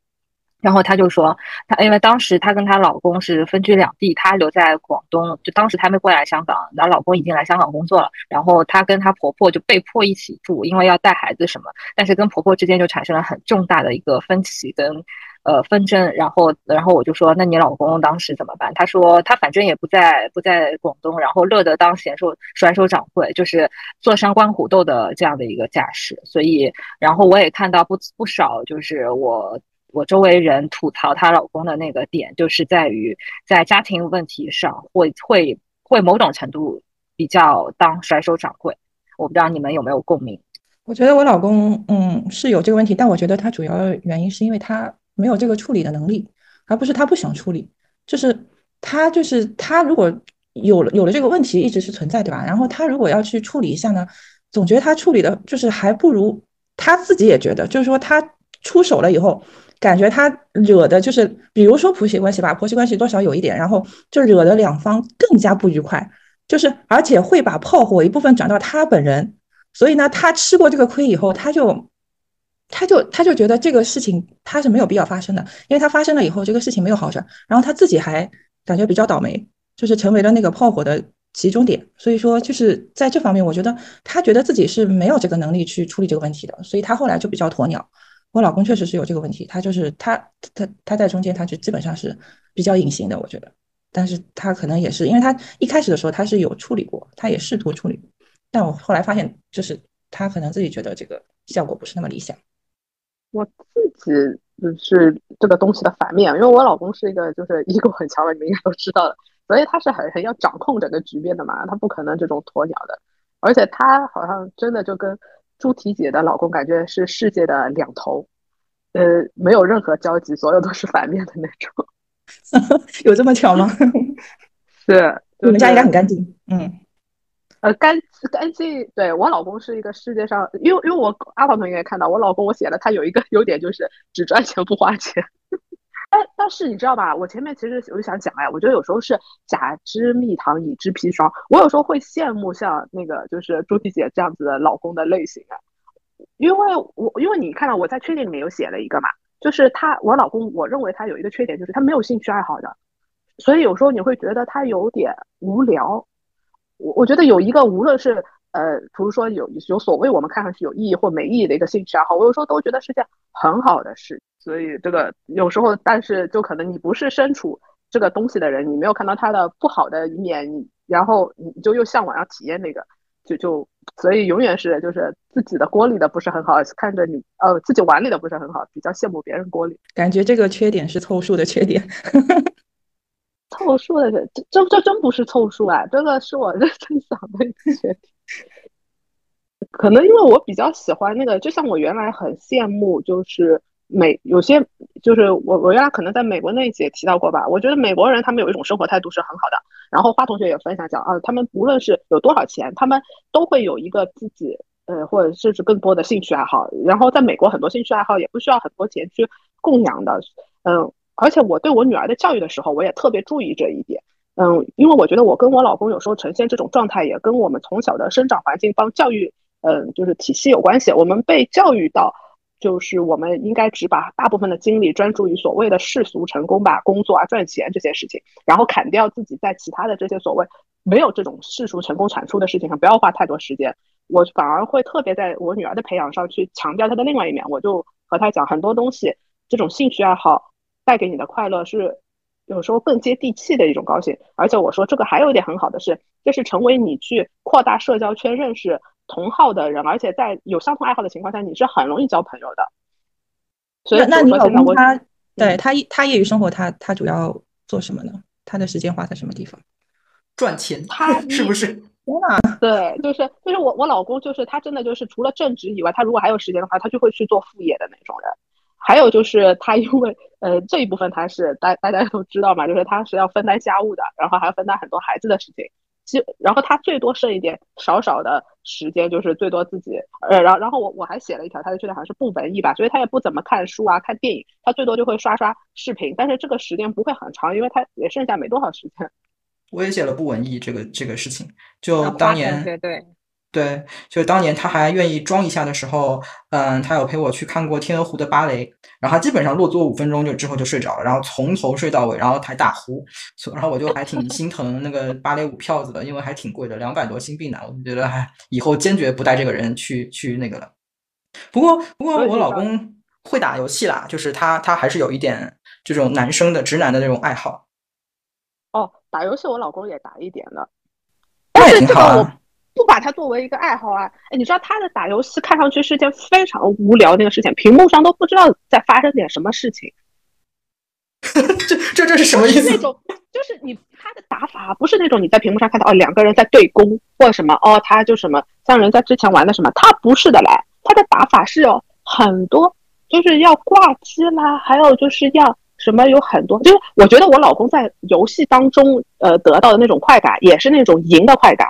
然后她就说，她因为当时她跟她老公是分居两地，她留在广东，就当时她没过来香港，然后老公已经来香港工作了。然后她跟她婆婆就被迫一起住，因为要带孩子什么，但是跟婆婆之间就产生了很重大的一个分歧跟呃纷争。然后然后我就说，那你老公当时怎么办？他说他反正也不在不在广东，然后乐得当闲手甩手掌柜，就是坐山观虎斗的这样的一个架势。所以，然后我也看到不不少，就是我。我周围人吐槽她老公的那个点，就是在于在家庭问题上会会会某种程度比较当甩手掌柜。我不知道你们有没有共鸣？我觉得我老公，嗯，是有这个问题，但我觉得他主要原因是因为他没有这个处理的能力，而不是他不想处理。就是他就是他如果有了有了这个问题，一直是存在，对吧？然后他如果要去处理一下呢，总觉得他处理的就是还不如他自己也觉得，就是说他出手了以后，感觉他惹的就是，比如说婆媳关系吧，婆媳关系多少有一点，然后就惹得两方更加不愉快，就是而且会把炮火一部分转到他本人。所以呢，他吃过这个亏以后，他就，他就他就觉得这个事情他是没有必要发生的，因为他发生了以后，这个事情没有好转，然后他自己还感觉比较倒霉，就是成为了那个炮火的集中点。所以说，就是在这方面，我觉得他觉得自己是没有这个能力去处理这个问题的，所以他后来就比较鸵鸟。我老公确实是有这个问题，他就是他他他在中间，他就基本上是比较隐形的，我觉得。但是他可能也是，因为他一开始的时候他是有处理过，他也试图处理。但我后来发现，就是他可能自己觉得这个效果不是那么理想。我自己就是这个东西的反面，因为我老公是一个就是 ego 很强的，你们应该都知道的，所以他是很很要掌控整个局面的嘛，他不可能这种鸵鸟的，而且他好像真的就跟猪蹄姐的老公感觉是世界的两头，呃，没有任何交集，所有都是反面的那种。*laughs* 有这么巧吗？*laughs* 是，你们家应该很干净，嗯。呃，干干净，对我老公是一个世界上，因为因为我阿宝同学也看到我老公，我写了他有一个优点就是只赚钱不花钱。*laughs* 但但是你知道吧，我前面其实我就想讲哎，我觉得有时候是甲之蜜糖，乙之砒霜。我有时候会羡慕像那个就是朱迪姐这样子的老公的类型啊，因为我因为你看到我在缺点里面有写了一个嘛，就是他我老公，我认为他有一个缺点就是他没有兴趣爱好的，所以有时候你会觉得他有点无聊。我我觉得有一个，无论是呃，比如说有有所谓我们看上去有意义或没意义的一个兴趣爱好，我有时候都觉得是件很好的事。所以这个有时候，但是就可能你不是身处这个东西的人，你没有看到它的不好的一面，你然后你就又向往要体验那个，就就所以永远是就是自己的锅里的不是很好，看着你呃自己碗里的不是很好，比较羡慕别人锅里。感觉这个缺点是凑数的缺点。*laughs* 凑数的，这这这真不是凑数啊！这个是我 *laughs* 认真想的一个缺点。可能因为我比较喜欢那个，就像我原来很羡慕，就是美有些就是我我原来可能在美国那一节提到过吧，我觉得美国人他们有一种生活态度是很好的。然后花同学也分享讲啊，他们无论是有多少钱，他们都会有一个自己呃或者甚至更多的兴趣爱好。然后在美国很多兴趣爱好也不需要很多钱去供养的，嗯，而且我对我女儿的教育的时候，我也特别注意这一点，嗯，因为我觉得我跟我老公有时候呈现这种状态，也跟我们从小的生长环境帮教育，嗯，就是体系有关系。我们被教育到。就是我们应该只把大部分的精力专注于所谓的世俗成功吧，工作啊、赚钱这些事情，然后砍掉自己在其他的这些所谓没有这种世俗成功产出的事情上，不要花太多时间。我反而会特别在我女儿的培养上去强调她的另外一面。我就和她讲很多东西，这种兴趣爱好带给你的快乐是有时候更接地气的一种高兴。而且我说这个还有一点很好的是，这是成为你去扩大社交圈认识。同好的人，而且在有相同爱好的情况下，你是很容易交朋友的。所以，那你老公他对他他业余生活，他他主要做什么呢？他的时间花在什么地方？赚钱，他 *laughs* 是不是？*laughs* 天呐！对，就是就是我我老公就是他真的就是除了正职以外，他如果还有时间的话，他就会去做副业的那种人。还有就是他因为呃这一部分他是大大家都知道嘛，就是他是要分担家务的，然后还要分担很多孩子的事情。其然后他最多剩一点少少的时间，就是最多自己呃，然后然后我我还写了一条，他就觉得好像是不文艺吧，所以他也不怎么看书啊，看电影，他最多就会刷刷视频，但是这个时间不会很长，因为他也剩下没多少时间。我也写了不文艺这个这个事情，就当年对对。对，就当年他还愿意装一下的时候，嗯，他有陪我去看过天鹅湖的芭蕾，然后他基本上落座五分钟就之后就睡着了，然后从头睡到尾，然后还打呼，然后我就还挺心疼那个芭蕾舞票子的，因为还挺贵的，两百多新币呢，我就觉得还，以后坚决不带这个人去去那个了。不过不过我老公会打游戏啦，就是他他还是有一点这种男生的直男的那种爱好。哦，打游戏我老公也打一点的，但是这个我。不把它作为一个爱好啊！哎，你知道他的打游戏看上去是件非常无聊那个事情，屏幕上都不知道在发生点什么事情。*laughs* 这这这是什么意思？那种就是你他的打法不是那种你在屏幕上看到哦两个人在对攻或什么哦他就什么像人家之前玩的什么，他不是的嘞，他的打法是有很多，就是要挂机啦，还有就是要什么有很多，就是我觉得我老公在游戏当中呃得到的那种快感，也是那种赢的快感。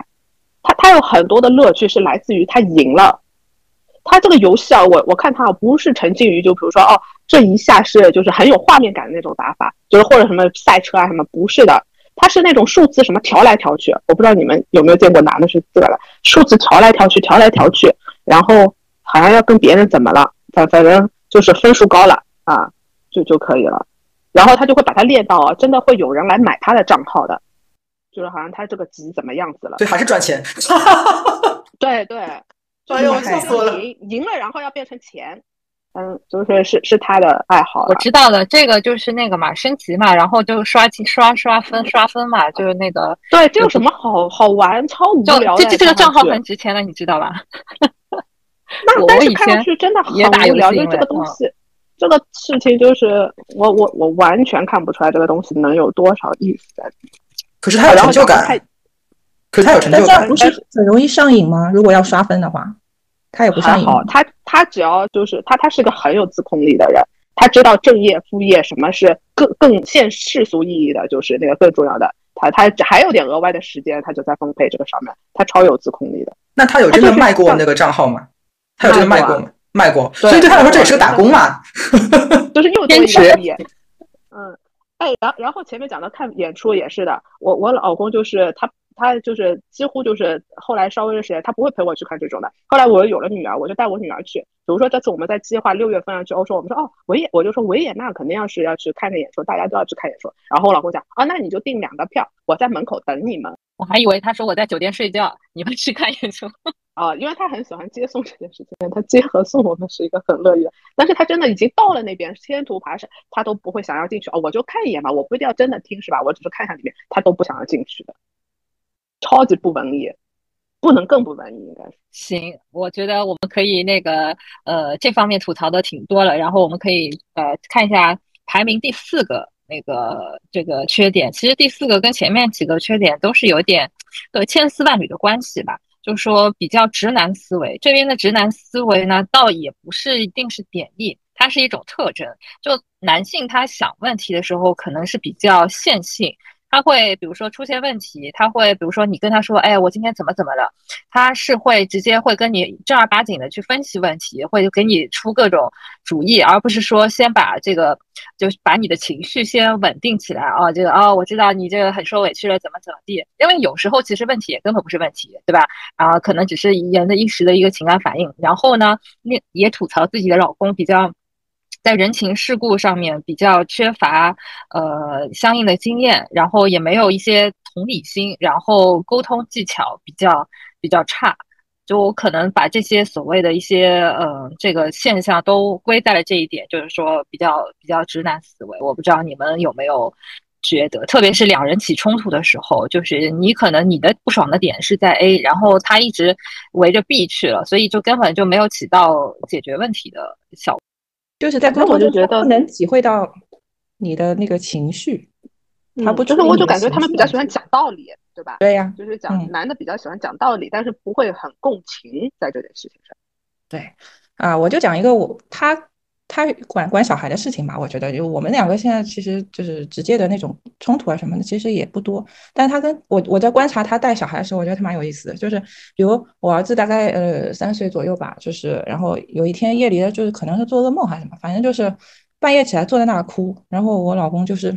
他他有很多的乐趣是来自于他赢了，他这个游戏啊，我我看他不是沉浸于就比如说哦这一下是就是很有画面感的那种打法，就是或者什么赛车啊什么，不是的，他是那种数字什么调来调去，我不知道你们有没有见过拿的是这个了，数字调来调去，调来调去，然后好像要跟别人怎么了，反反正就是分数高了啊，就就可以了，然后他就会把它练到啊，真的会有人来买他的账号的。就是好像他这个级怎么样子了？对，还是赚钱。对 *laughs* *laughs* 对，哎呦，笑死我了！赢赢了，然后要变成钱。嗯，就是是是他的爱好。我知道了，这个就是那个嘛，升级嘛，然后就刷刷刷分刷分嘛，就是那个。对，这有什么好好玩？超无聊。这这这个账号很值钱的，你知道吧？*laughs* 那但是看上去真的很无聊，就这个东西，这个事情就是我我我完全看不出来这个东西能有多少意思在里面。可是他有成就感，可是他有成就感，不是很容易上瘾吗？如果要刷分的话，他也不上瘾。他他只要就是他，他是个很有自控力的人，他知道正业副业什么是更更现世俗意义的，就是那个更重要的。他他还有点额外的时间，他就在分配这个上面，他超有自控力的。那他有真的卖过那个账号吗？他有真的卖过吗？卖过，所以对他来说这也是个打工嘛，就是又 *laughs* 坚持。嗯。哎，然然后前面讲到看演出也是的，我我老公就是他他就是几乎就是后来稍微的时间，他不会陪我去看这种的。后来我有了女儿，我就带我女儿去。比如说这次我们在计划六月份要去欧洲，我们说哦维也，我就说维也纳肯定要是要去看个演出，大家都要去看演出。然后我老公讲啊，那你就订两个票，我在门口等你们。我还以为他说我在酒店睡觉，你们去看演出。啊，因为他很喜欢接送这件事情，他接和送我们是一个很乐意的。但是他真的已经到了那边，天图爬山，他都不会想要进去哦。我就看一眼嘛，我不一定要真的听是吧？我只是看一下里面，他都不想要进去的，超级不文艺，不能更不文艺，应该是。行，我觉得我们可以那个呃，这方面吐槽的挺多了，然后我们可以呃看一下排名第四个那个这个缺点。其实第四个跟前面几个缺点都是有点呃千丝万缕的关系吧。就说比较直男思维，这边的直男思维呢，倒也不是一定是贬义，它是一种特征。就男性他想问题的时候，可能是比较线性。他会比如说出现问题，他会比如说你跟他说，哎，我今天怎么怎么了，他是会直接会跟你正儿八经的去分析问题，会给你出各种主意，而不是说先把这个就是把你的情绪先稳定起来啊，这个哦，我知道你这个很受委屈了，怎么怎么地，因为有时候其实问题也根本不是问题，对吧？啊，可能只是人的一时的一个情感反应，然后呢，也也吐槽自己的老公比较。在人情世故上面比较缺乏，呃，相应的经验，然后也没有一些同理心，然后沟通技巧比较比较差，就我可能把这些所谓的一些呃这个现象都归在了这一点，就是说比较比较直男思维。我不知道你们有没有觉得，特别是两人起冲突的时候，就是你可能你的不爽的点是在 A，然后他一直围着 B 去了，所以就根本就没有起到解决问题的效果。就是在沟通中不能体会到你的那个情绪，他不就是我就感觉他们比较喜欢讲道理，对吧？对呀，就是讲男的比较喜欢讲道理，但是不会很共情在这件事情上。对啊，我就讲一个我他。他管管小孩的事情嘛，我觉得就我们两个现在其实就是直接的那种冲突啊什么的，其实也不多。但他跟我我在观察他带小孩的时候，我觉得他蛮有意思的。就是比如我儿子大概呃三岁左右吧，就是然后有一天夜里，就是可能是做噩梦还是什么，反正就是半夜起来坐在那儿哭，然后我老公就是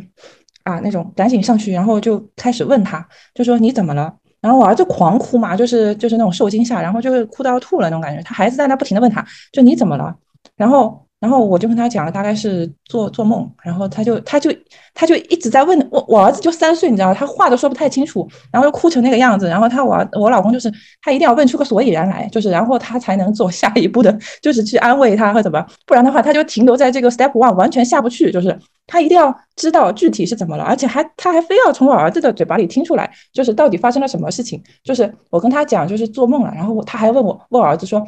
啊那种赶紧上去，然后就开始问他，就说你怎么了？然后我儿子狂哭嘛，就是就是那种受惊吓，然后就是哭到要吐了那种感觉。他孩子在那不停的问他，就你怎么了？然后。然后我就跟他讲了，大概是做做梦，然后他就他就他就一直在问我，我儿子就三岁，你知道他话都说不太清楚，然后又哭成那个样子，然后他我我老公就是他一定要问出个所以然来，就是然后他才能做下一步的，就是去安慰他或怎么，不然的话他就停留在这个 step one，完全下不去，就是他一定要知道具体是怎么了，而且还他还非要从我儿子的嘴巴里听出来，就是到底发生了什么事情，就是我跟他讲就是做梦了，然后他还问我问我儿子说，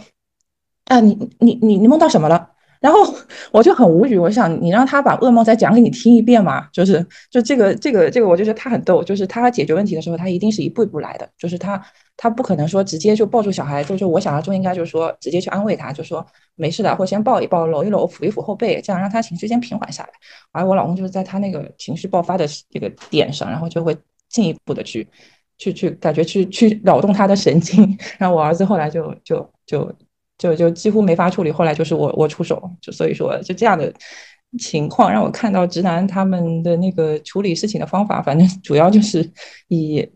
啊你你你你梦到什么了？然后 *laughs* 我就很无语，我想你让他把噩梦再讲给你听一遍嘛，就是就这个这个这个，我就觉得他很逗，就是他解决问题的时候，他一定是一步一步来的，就是他他不可能说直接就抱住小孩，就是我想要中应该就是说直接去安慰他，就说没事的，或先抱一抱，搂一搂，抚一抚后背，这样让他情绪先平缓下来。而我老公就是在他那个情绪爆发的这个点上，然后就会进一步的去去去感觉去去扰动他的神经，*laughs* 然后我儿子后来就就就。就就几乎没法处理，后来就是我我出手，就所以说就这样的情况让我看到直男他们的那个处理事情的方法，反正 *laughs* 主要就是以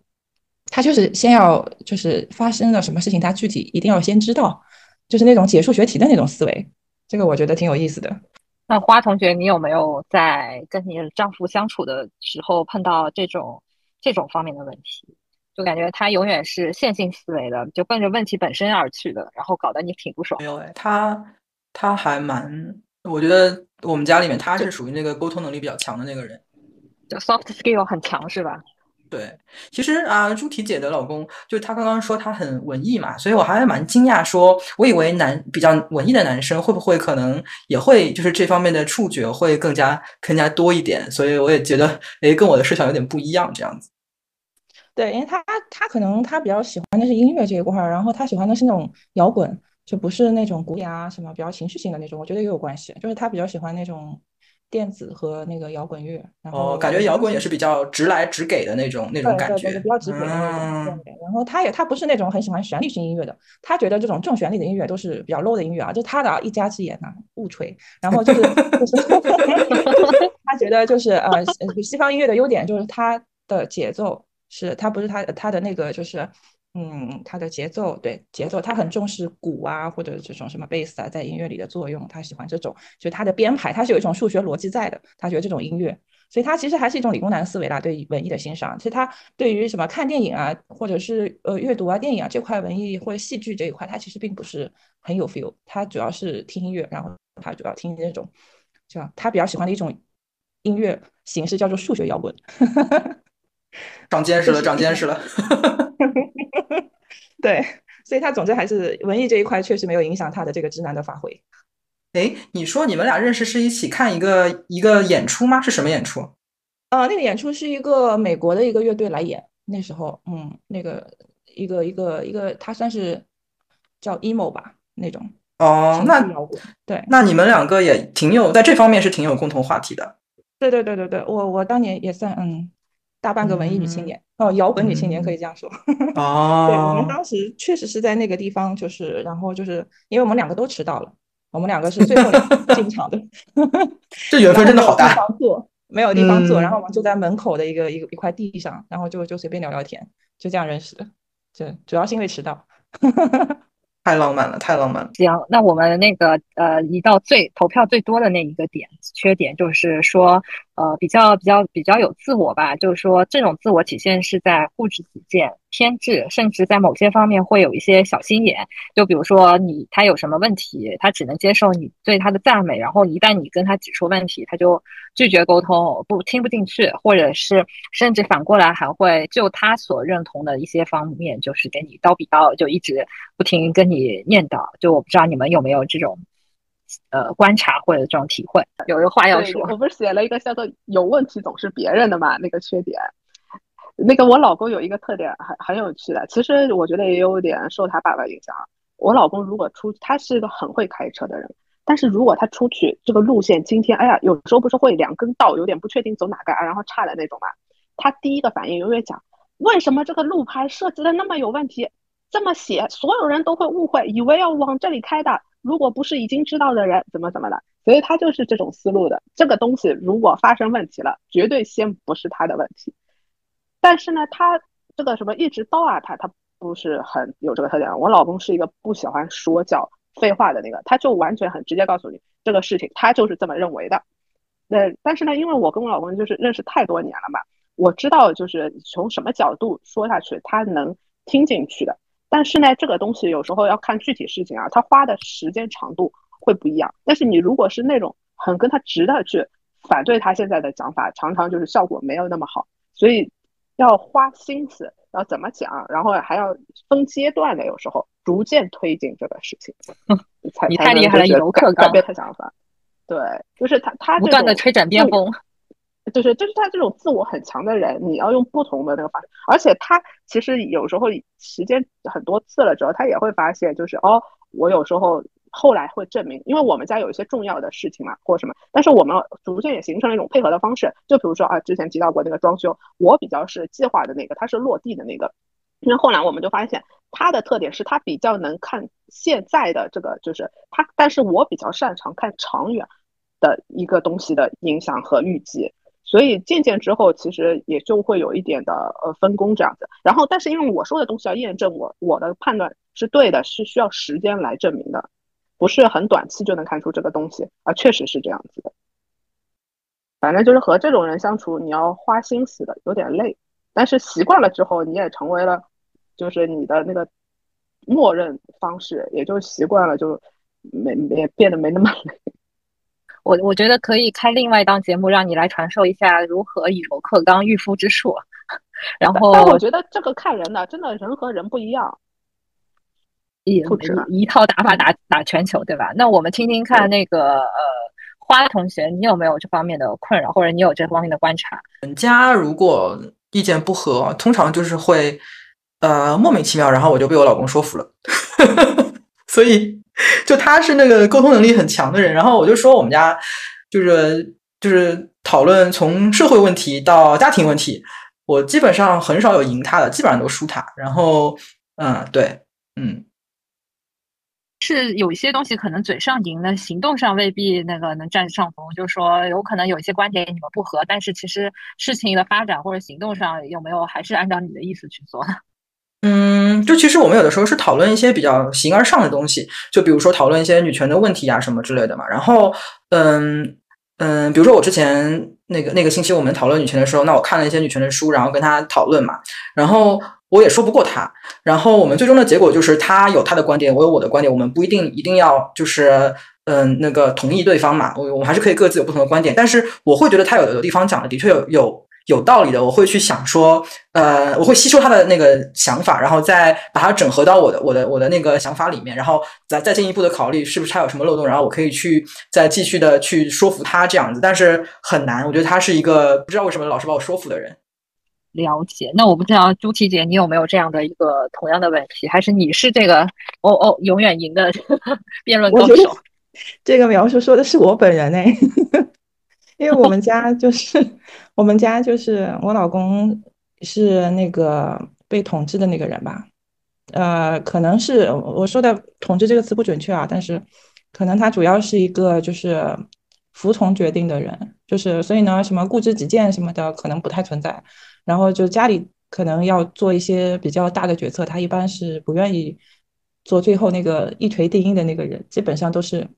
他就是先要就是发生了什么事情，他具体一定要先知道，就是那种解数学题的那种思维，这个我觉得挺有意思的。那花同学，你有没有在跟你丈夫相处的时候碰到这种这种方面的问题？就感觉他永远是线性思维的，就奔着问题本身而去的，然后搞得你挺不爽。没有哎，他他还蛮，我觉得我们家里面他是属于那个沟通能力比较强的那个人，就 soft skill 很强是吧？对，其实啊，朱提姐的老公就他刚刚说他很文艺嘛，所以我还蛮惊讶，说我以为男比较文艺的男生会不会可能也会就是这方面的触觉会更加更加多一点，所以我也觉得哎，跟我的设想有点不一样这样子。对，因为他他可能他比较喜欢的是音乐这一块儿，然后他喜欢的是那种摇滚，就不是那种古典啊什么比较情绪性的那种。我觉得也有关系，就是他比较喜欢那种电子和那个摇滚乐。哦，感觉摇滚也是比较直来直给的那种那种感觉，比较直给的那种。然后他也他不是那种很喜欢旋律性音乐的，他觉得这种重旋律的音乐都是比较 low 的音乐啊，就他的一家之言呐，误吹。然后就是 *laughs* 就是 *laughs* 他觉得就是呃西方音乐的优点就是它的节奏。是他不是他他的那个就是，嗯，他的节奏对节奏，他很重视鼓啊或者这种什么贝斯啊在音乐里的作用，他喜欢这种，就他的编排，他是有一种数学逻辑在的，他觉得这种音乐，所以他其实还是一种理工男思维啦，对文艺的欣赏。其实他对于什么看电影啊，或者是呃阅读啊电影啊这块文艺或者戏剧这一块，他其实并不是很有 feel，他主要是听音乐，然后他主要听那种，叫他比较喜欢的一种音乐形式叫做数学摇滚。*laughs* 长见识了，长见识了。*laughs* 对，所以他总之还是文艺这一块确实没有影响他的这个直男的发挥。哎，你说你们俩认识是一起看一个一个演出吗？是什么演出？呃，那个演出是一个美国的一个乐队来演。那时候，嗯，那个一个一个一个，他算是叫 emo 吧那种。哦，那。对，那你们两个也挺有在这方面是挺有共同话题的。对对对对对，我我当年也算嗯大半个文艺女青年哦，摇滚女青年可以这样说。*laughs* 对，我们哦，当时确实是在那个地方，就是然后就是因为我们两个都迟到了，我们两个是最后进场的，*laughs* 这缘分真的好然后没有地大。方坐，没有地方坐，然后嗯我们就在门口的一个一个一块地上，然后就就随便聊聊天，就这样认识的。就主要是因为迟到。太浪漫了，太浪漫了。行，那我们那个呃，移到最投票最多的那一个点，缺点就是说，呃，比较比较比较有自我吧，就是说这种自我体现是在固执己见、偏执，甚至在某些方面会有一些小心眼。就比如说你他有什么问题，他只能接受你对他的赞美，然后一旦你跟他指出问题，他就拒绝沟通，不听不进去，或者是甚至反过来还会就他所认同的一些方面，就是给你叨逼叨，就一直不停跟你念叨。就我不知道你们有没有这种呃观察或者这种体会，有人话要，说。我不是写了一个叫做“有问题总是别人的”嘛，那个缺点。那个我老公有一个特点很很有趣的，其实我觉得也有点受他爸爸影响。我老公如果出，他是一个很会开车的人，但是如果他出去这个路线今天，哎呀，有时候不是会两根道有点不确定走哪个，然后岔的那种嘛，他第一个反应永远讲，为什么这个路牌设计的那么有问题？这么写，所有人都会误会，以为要往这里开的。如果不是已经知道的人，怎么怎么的，所以他就是这种思路的。这个东西如果发生问题了，绝对先不是他的问题。但是呢，他这个什么一直叨啊，他他不是很有这个特点。我老公是一个不喜欢说教、废话的那个，他就完全很直接告诉你这个事情，他就是这么认为的。那，但是呢，因为我跟我老公就是认识太多年了嘛，我知道就是从什么角度说下去，他能听进去的。但是呢，这个东西有时候要看具体事情啊，他花的时间长度会不一样。但是你如果是那种很跟他直的去反对他现在的讲法，常常就是效果没有那么好。所以要花心思，要怎么讲，然后还要分阶段的，有时候逐渐推进这个事情，才你才太厉害了能就是游客刚改改变他想法。对，就是他他不断的吹展边自锋，就是就是他这种自我很强的人，你要用不同的那个方式，而且他其实有时候时间很多次了之后，他也会发现，就是哦，我有时候后来会证明，因为我们家有一些重要的事情嘛，或什么，但是我们逐渐也形成了一种配合的方式，就比如说啊，之前提到过那个装修，我比较是计划的那个，他是落地的那个，因为后来我们就发现他的特点是他比较能看现在的这个，就是他，但是我比较擅长看长远的一个东西的影响和预计。所以渐渐之后，其实也就会有一点的呃分工这样子。然后，但是因为我说的东西要验证我我的判断是对的，是需要时间来证明的，不是很短期就能看出这个东西啊，确实是这样子的。反正就是和这种人相处，你要花心思的，有点累。但是习惯了之后，你也成为了，就是你的那个默认方式，也就习惯了，就没也变得没那么累。我我觉得可以开另外一档节目，让你来传授一下如何以柔克刚、御夫之术。*laughs* 然后但我觉得这个看人的，真的人和人不一样。一不一套打法打打全球，对吧？那我们听听看那个呃花同学，你有没有这方面的困扰，或者你有这方面的观察？人家如果意见不合，通常就是会呃莫名其妙，然后我就被我老公说服了。*laughs* 所以就他是那个沟通能力很强的人，然后我就说我们家就是就是讨论从社会问题到家庭问题，我基本上很少有赢他的，基本上都输他。然后嗯，对，嗯。是有一些东西可能嘴上赢了，行动上未必那个能占上风。就是说，有可能有一些观点你们不合，但是其实事情的发展或者行动上有没有还是按照你的意思去做呢？*laughs* 嗯，就其实我们有的时候是讨论一些比较形而上的东西，就比如说讨论一些女权的问题啊什么之类的嘛。然后，嗯嗯，比如说我之前那个那个星期我们讨论女权的时候，那我看了一些女权的书，然后跟他讨论嘛，然后。我也说不过他，然后我们最终的结果就是他有他的观点，我有我的观点，我们不一定一定要就是嗯那个同意对方嘛，我我们还是可以各自有不同的观点，但是我会觉得他有的地方讲的的确有有有道理的，我会去想说，呃，我会吸收他的那个想法，然后再把它整合到我的我的我的那个想法里面，然后再再进一步的考虑是不是他有什么漏洞，然后我可以去再继续的去说服他这样子，但是很难，我觉得他是一个不知道为什么老是把我说服的人。了解。那我不知道朱琪姐，你有没有这样的一个同样的问题？还是你是这个哦哦永远赢的 *laughs* 辩论高手？这个描述说的是我本人哎，因为我们家就是我们家就是我老公是那个被统治的那个人吧？呃，可能是我说的“统治”这个词不准确啊，但是可能他主要是一个就是服从决定的人，就是所以呢，什么固执己见什么的可能不太存在。然后就家里可能要做一些比较大的决策，他一般是不愿意做最后那个一锤定音的那个人，基本上都是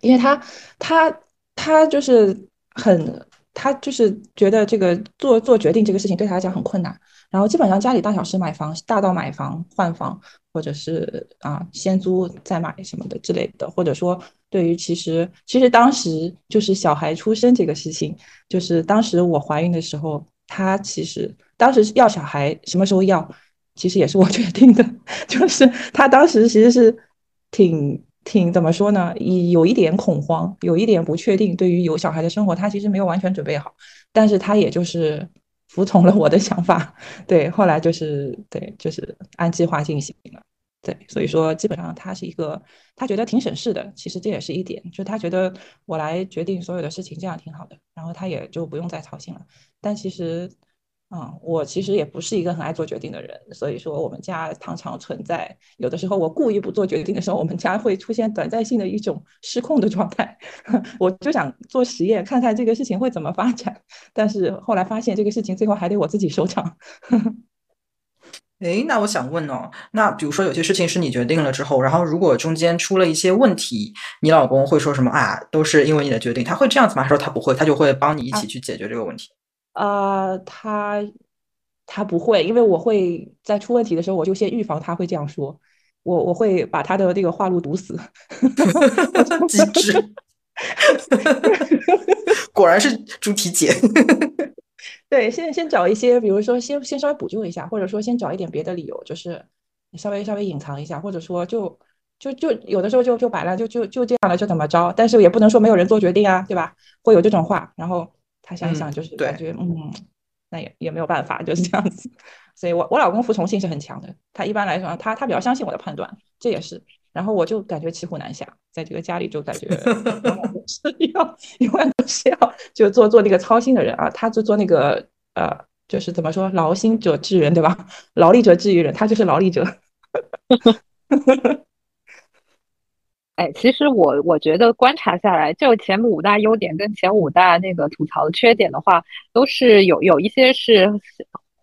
因为他他他就是很他就是觉得这个做做决定这个事情对他来讲很困难。然后基本上家里大小事买房，大到买房换房，或者是啊先租再买什么的之类的，或者说对于其实其实当时就是小孩出生这个事情，就是当时我怀孕的时候，他其实当时要小孩什么时候要，其实也是我 *laughs* 决定的，*laughs* 就是他当时其实是挺挺怎么说呢，有一点恐慌，有一点不确定，对于有小孩的生活，他其实没有完全准备好，但是他也就是。*laughs* 服从了我的想法，对，后来就是对，就是按计划进行了，对，所以说基本上他是一个，他觉得挺省事的，其实这也是一点，就他觉得我来决定所有的事情，这样挺好的，然后他也就不用再操心了，但其实。啊，我其实也不是一个很爱做决定的人，所以说我们家常常存在有的时候我故意不做决定的时候，我们家会出现短暂性的一种失控的状态。*laughs* 我就想做实验，看看这个事情会怎么发展，但是后来发现这个事情最后还得我自己收场。*laughs* 哎，那我想问哦，那比如说有些事情是你决定了之后，然后如果中间出了一些问题，你老公会说什么啊？都是因为你的决定，他会这样子吗？说他不会，他就会帮你一起去解决这个问题。呃，他他不会，因为我会在出问题的时候，我就先预防他会这样说，我我会把他的那个话路堵死。*laughs* 机智，果然是猪蹄姐。*laughs* 对，先先找一些，比如说先先稍微补救一下，或者说先找一点别的理由，就是你稍微稍微隐藏一下，或者说就就就有的时候就就摆烂，就就就这样了，就怎么着？但是也不能说没有人做决定啊，对吧？会有这种话，然后。他想想就是感觉，嗯，那也也没有办法，就是这样子。所以，我我老公服从性是很强的。他一般来说，他他比较相信我的判断，这也是。然后我就感觉骑虎难下，在这个家里就感觉是 *laughs* 要永远都是要 *laughs* 就做做那个操心的人啊。他就做那个呃，就是怎么说，劳心者治人，对吧？劳力者治于人，他就是劳力者。*laughs* 哎，其实我我觉得观察下来，就前五大优点跟前五大那个吐槽的缺点的话，都是有有一些是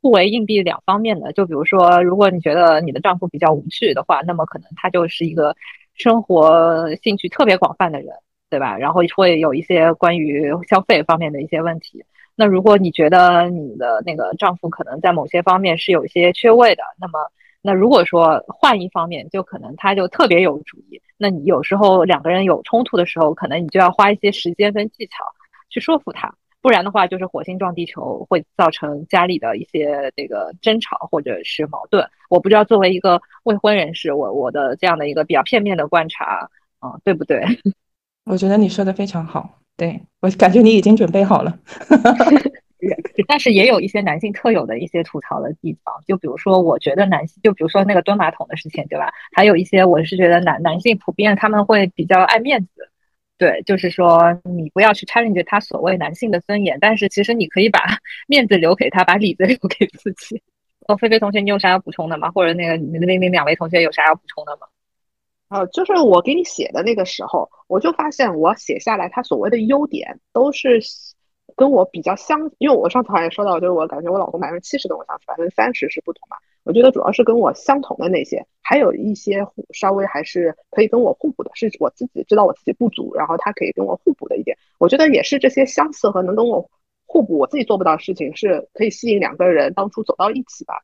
互为硬币两方面的。就比如说，如果你觉得你的丈夫比较无趣的话，那么可能他就是一个生活兴趣特别广泛的人，对吧？然后会有一些关于消费方面的一些问题。那如果你觉得你的那个丈夫可能在某些方面是有一些缺位的，那么。那如果说换一方面，就可能他就特别有主意。那你有时候两个人有冲突的时候，可能你就要花一些时间跟技巧去说服他，不然的话就是火星撞地球，会造成家里的一些这个争吵或者是矛盾。我不知道作为一个未婚人士，我我的这样的一个比较片面的观察，啊，对不对？*laughs* 我觉得你说的非常好，对我感觉你已经准备好了。*laughs* 但是也有一些男性特有的一些吐槽的地方，就比如说，我觉得男性，就比如说那个蹲马桶的事情，对吧？还有一些，我是觉得男男性普遍他们会比较爱面子，对，就是说你不要去 challenge 他所谓男性的尊严，但是其实你可以把 *laughs* 面子留给他，把里子留给自己。哦，菲菲同学，你有啥要补充的吗？或者那个那那两位同学有啥要补充的吗？呃，就是我给你写的那个时候，我就发现我写下来他所谓的优点都是。跟我比较相，因为我上次好像也说到，就是我感觉我老公百分之七十跟我相似，百分之三十是不同嘛。我觉得主要是跟我相同的那些，还有一些稍微还是可以跟我互补的，是我自己知道我自己不足，然后他可以跟我互补的一点。我觉得也是这些相似和能跟我互补，我自己做不到的事情，是可以吸引两个人当初走到一起吧。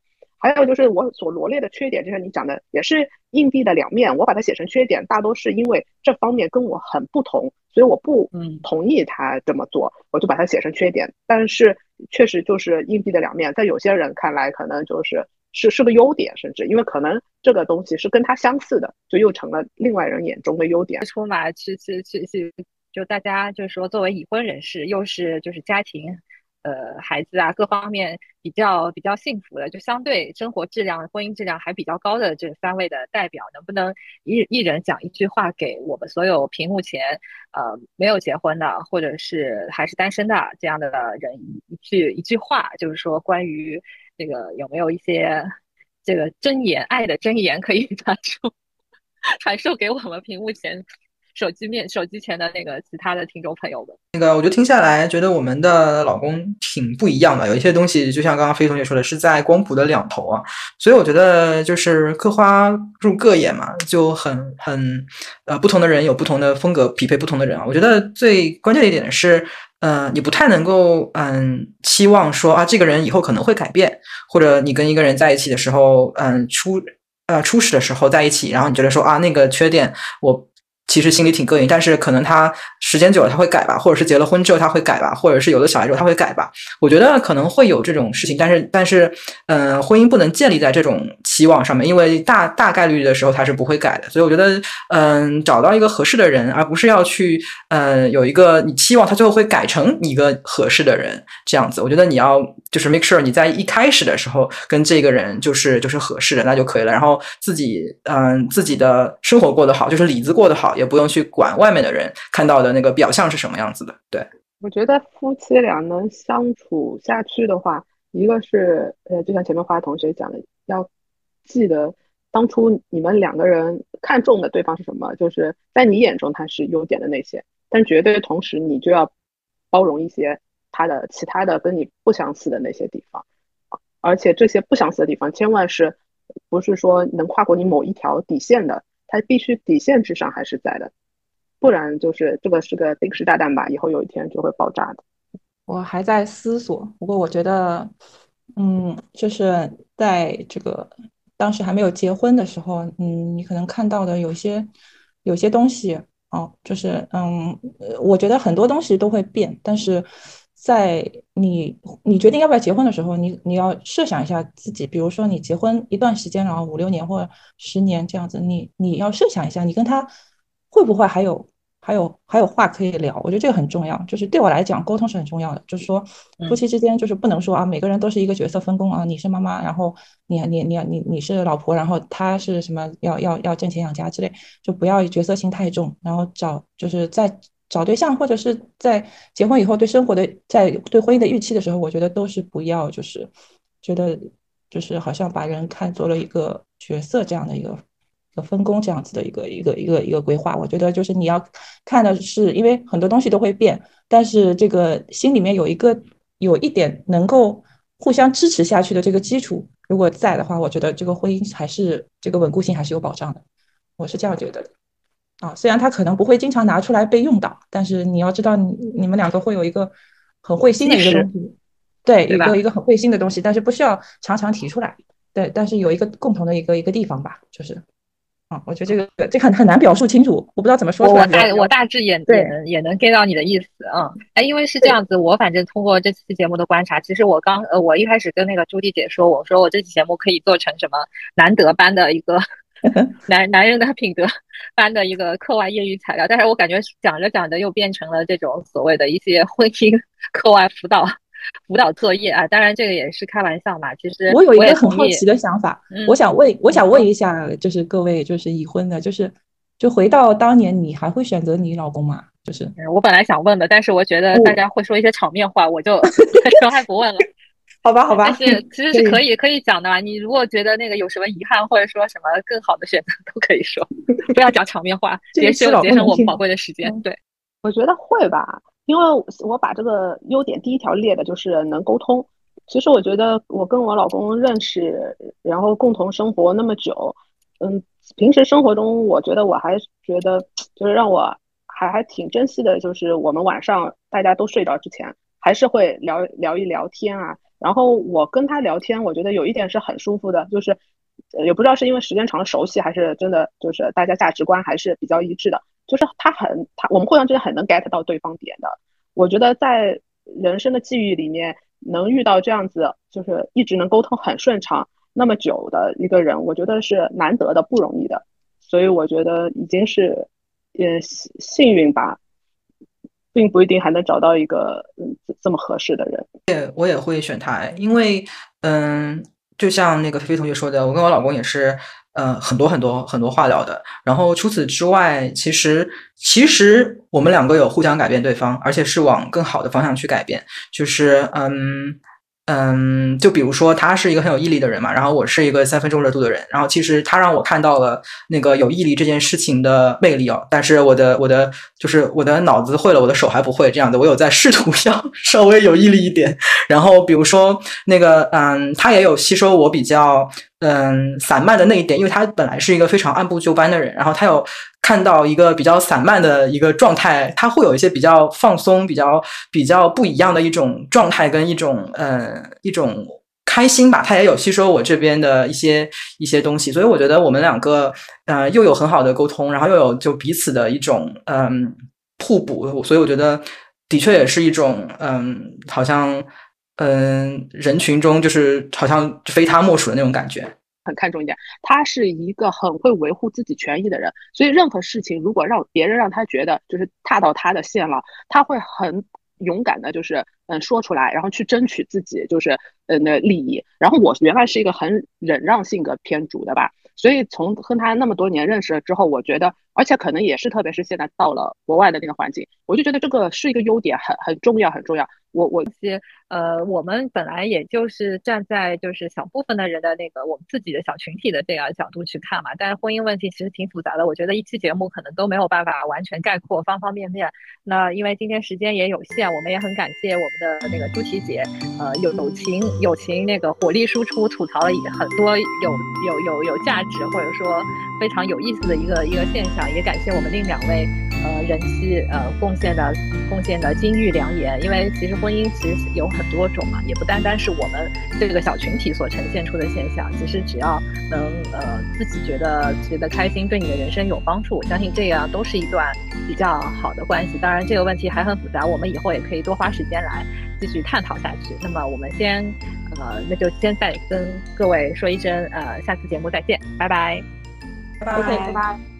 还有就是我所罗列的缺点，就像你讲的，也是硬币的两面。我把它写成缺点，大多是因为这方面跟我很不同，所以我不同意他这么做，我就把它写成缺点。但是确实就是硬币的两面，在有些人看来，可能就是是是个优点，甚至因为可能这个东西是跟他相似的，就又成了另外人眼中的优点。出嘛，去去去去，就大家就是说，作为已婚人士，又是就是家庭。呃孩子啊各方面比较比较幸福的，就相对生活质量、婚姻质量还比较高的这三位的代表，能不能一一人讲一句话给我们所有屏幕前呃没有结婚的或者是还是单身的这样的人一句一句话，就是说关于这个有没有一些这个真言、爱的真言可以传授 *laughs* 传授给我们屏幕前。手机面、手机前的那个其他的听众朋友们，那个我就听下来，觉得我们的老公挺不一样的。有一些东西，就像刚刚飞同学说的，是在光谱的两头啊。所以我觉得就是各花入各眼嘛，就很很呃，不同的人有不同的风格，匹配不同的人啊。我觉得最关键的一点是，嗯，你不太能够嗯期望说啊，这个人以后可能会改变，或者你跟一个人在一起的时候，嗯，初呃初始的时候在一起，然后你觉得说啊，那个缺点我。其实心里挺膈应，但是可能他时间久了他会改吧，或者是结了婚之后他会改吧，或者是有了小孩之后他会改吧。我觉得可能会有这种事情，但是但是，嗯，婚姻不能建立在这种期望上面，因为大大概率的时候他是不会改的。所以我觉得，嗯，找到一个合适的人，而不是要去，呃，有一个你期望他最后会改成一个合适的人这样子。我觉得你要就是 make sure 你在一开始的时候跟这个人就是就是合适的那就可以了，然后自己嗯自己的生活过得好，就是里子过得好。也不用去管外面的人看到的那个表象是什么样子的。对，我觉得夫妻俩能相处下去的话，一个是呃，就像前面花同学讲的，要记得当初你们两个人看中的对方是什么，就是在你眼中他是优点的那些，但绝对同时你就要包容一些他的其他的跟你不相似的那些地方，而且这些不相似的地方，千万是不是说能跨过你某一条底线的。它必须底线之上还是在的，不然就是这个是个定时炸弹吧，以后有一天就会爆炸的。我还在思索，不过我觉得，嗯，就是在这个当时还没有结婚的时候，嗯，你可能看到的有些有些东西，哦，就是嗯，我觉得很多东西都会变，但是。在你你决定要不要结婚的时候，你你要设想一下自己，比如说你结婚一段时间然后，五六年或者十年这样子，你你要设想一下，你跟他会不会还有还有还有话可以聊？我觉得这个很重要，就是对我来讲，沟通是很重要的。就是说，夫妻之间就是不能说啊，每个人都是一个角色分工啊，你是妈妈，然后你你你你你是老婆，然后他是什么要要要挣钱养家之类，就不要角色心太重，然后找就是在。找对象，或者是在结婚以后对生活的、在对婚姻的预期的时候，我觉得都是不要，就是觉得就是好像把人看作了一个角色这样的一个一个分工这样子的一个一个一个一个规划。我觉得就是你要看的是，因为很多东西都会变，但是这个心里面有一个有一点能够互相支持下去的这个基础，如果在的话，我觉得这个婚姻还是这个稳固性还是有保障的。我是这样觉得的。啊，虽然他可能不会经常拿出来被用到，但是你要知道，你你们两个会有一个很会心的一个东西，对，一个一个很会心的东西，但是不需要常常提出来，对，但是有一个共同的一个一个地方吧，就是，啊，我觉得这个这很很难表述清楚，我不知道怎么说出来。我大我大致也也能也能 get 到你的意思嗯，哎，因为是这样子，我反正通过这期节目的观察，其实我刚呃，我一开始跟那个朱迪姐说，我说我这期节目可以做成什么难得班的一个。*laughs* 男男人的品德班的一个课外业余材料，但是我感觉讲着讲着又变成了这种所谓的一些婚姻课外辅导辅导作业啊。当然这个也是开玩笑嘛。其实我有一个很好奇的想法，我想问，我想问一下，就是各位就是已婚的，就是就回到当年，你还会选择你老公吗？就是我本来想问的，但是我觉得大家会说一些场面话，我就 *laughs* 都还 *laughs* 不问了。好吧，好吧，但是 *laughs* 其实是可以可以讲的啊。你如果觉得那个有什么遗憾，或者说什么更好的选择，都可以说，*laughs* 不要讲场面话，节省节省我们宝贵的时间。对，我觉得会吧，因为我把这个优点第一条列的就是能沟通。其实我觉得我跟我老公认识，然后共同生活那么久，嗯，平时生活中我觉得我还觉得就是让我还还挺珍惜的，就是我们晚上大家都睡着之前，还是会聊聊一聊天啊。然后我跟他聊天，我觉得有一点是很舒服的，就是也不知道是因为时间长了熟悉，还是真的就是大家价值观还是比较一致的。就是他很他我们互相之间很能 get 到对方点的。我觉得在人生的际遇里面能遇到这样子，就是一直能沟通很顺畅那么久的一个人，我觉得是难得的不容易的。所以我觉得已经是呃幸运吧。并不一定还能找到一个嗯这么合适的人。对我也会选他，因为嗯，就像那个菲菲同学说的，我跟我老公也是。呃，很多很多很多话聊的。然后除此之外，其实其实我们两个有互相改变对方，而且是往更好的方向去改变。就是嗯。嗯，就比如说他是一个很有毅力的人嘛，然后我是一个三分钟热度的人，然后其实他让我看到了那个有毅力这件事情的魅力哦，但是我的我的就是我的脑子会了，我的手还不会这样的，我有在试图 *laughs* 要稍微有毅力一点。然后比如说那个嗯，他也有吸收我比较嗯散漫的那一点，因为他本来是一个非常按部就班的人，然后他有。看到一个比较散漫的一个状态，他会有一些比较放松、比较比较不一样的一种状态跟一种呃一种开心吧。他也有吸收我这边的一些一些东西，所以我觉得我们两个呃又有很好的沟通，然后又有就彼此的一种嗯互补，所以我觉得的确也是一种嗯好像嗯人群中就是好像非他莫属的那种感觉。很看重一点，他是一个很会维护自己权益的人，所以任何事情如果让别人让他觉得就是踏到他的线了，他会很勇敢的，就是嗯说出来，然后去争取自己就是嗯的利益。然后我原来是一个很忍让性格偏主的吧，所以从和他那么多年认识了之后，我觉得，而且可能也是特别是现在到了国外的那个环境，我就觉得这个是一个优点，很很重要，很重要。我我些呃，我们本来也就是站在就是小部分的人的那个我们自己的小群体的这样角度去看嘛，但是婚姻问题其实挺复杂的，我觉得一期节目可能都没有办法完全概括方方面面。那因为今天时间也有限，我们也很感谢我们的那个朱琪姐，呃，有友情友情那个火力输出，吐槽了很多有有有有价值或者说非常有意思的一个一个现象，也感谢我们另两位呃人妻呃贡献的贡献的金玉良言，因为其实。婚姻其实有很多种嘛，也不单单是我们这个小群体所呈现出的现象。其实只要能呃自己觉得觉得开心，对你的人生有帮助，我相信这样都是一段比较好的关系。当然这个问题还很复杂，我们以后也可以多花时间来继续探讨下去。那么我们先呃那就先再跟各位说一声呃下次节目再见，拜拜，拜拜，拜拜。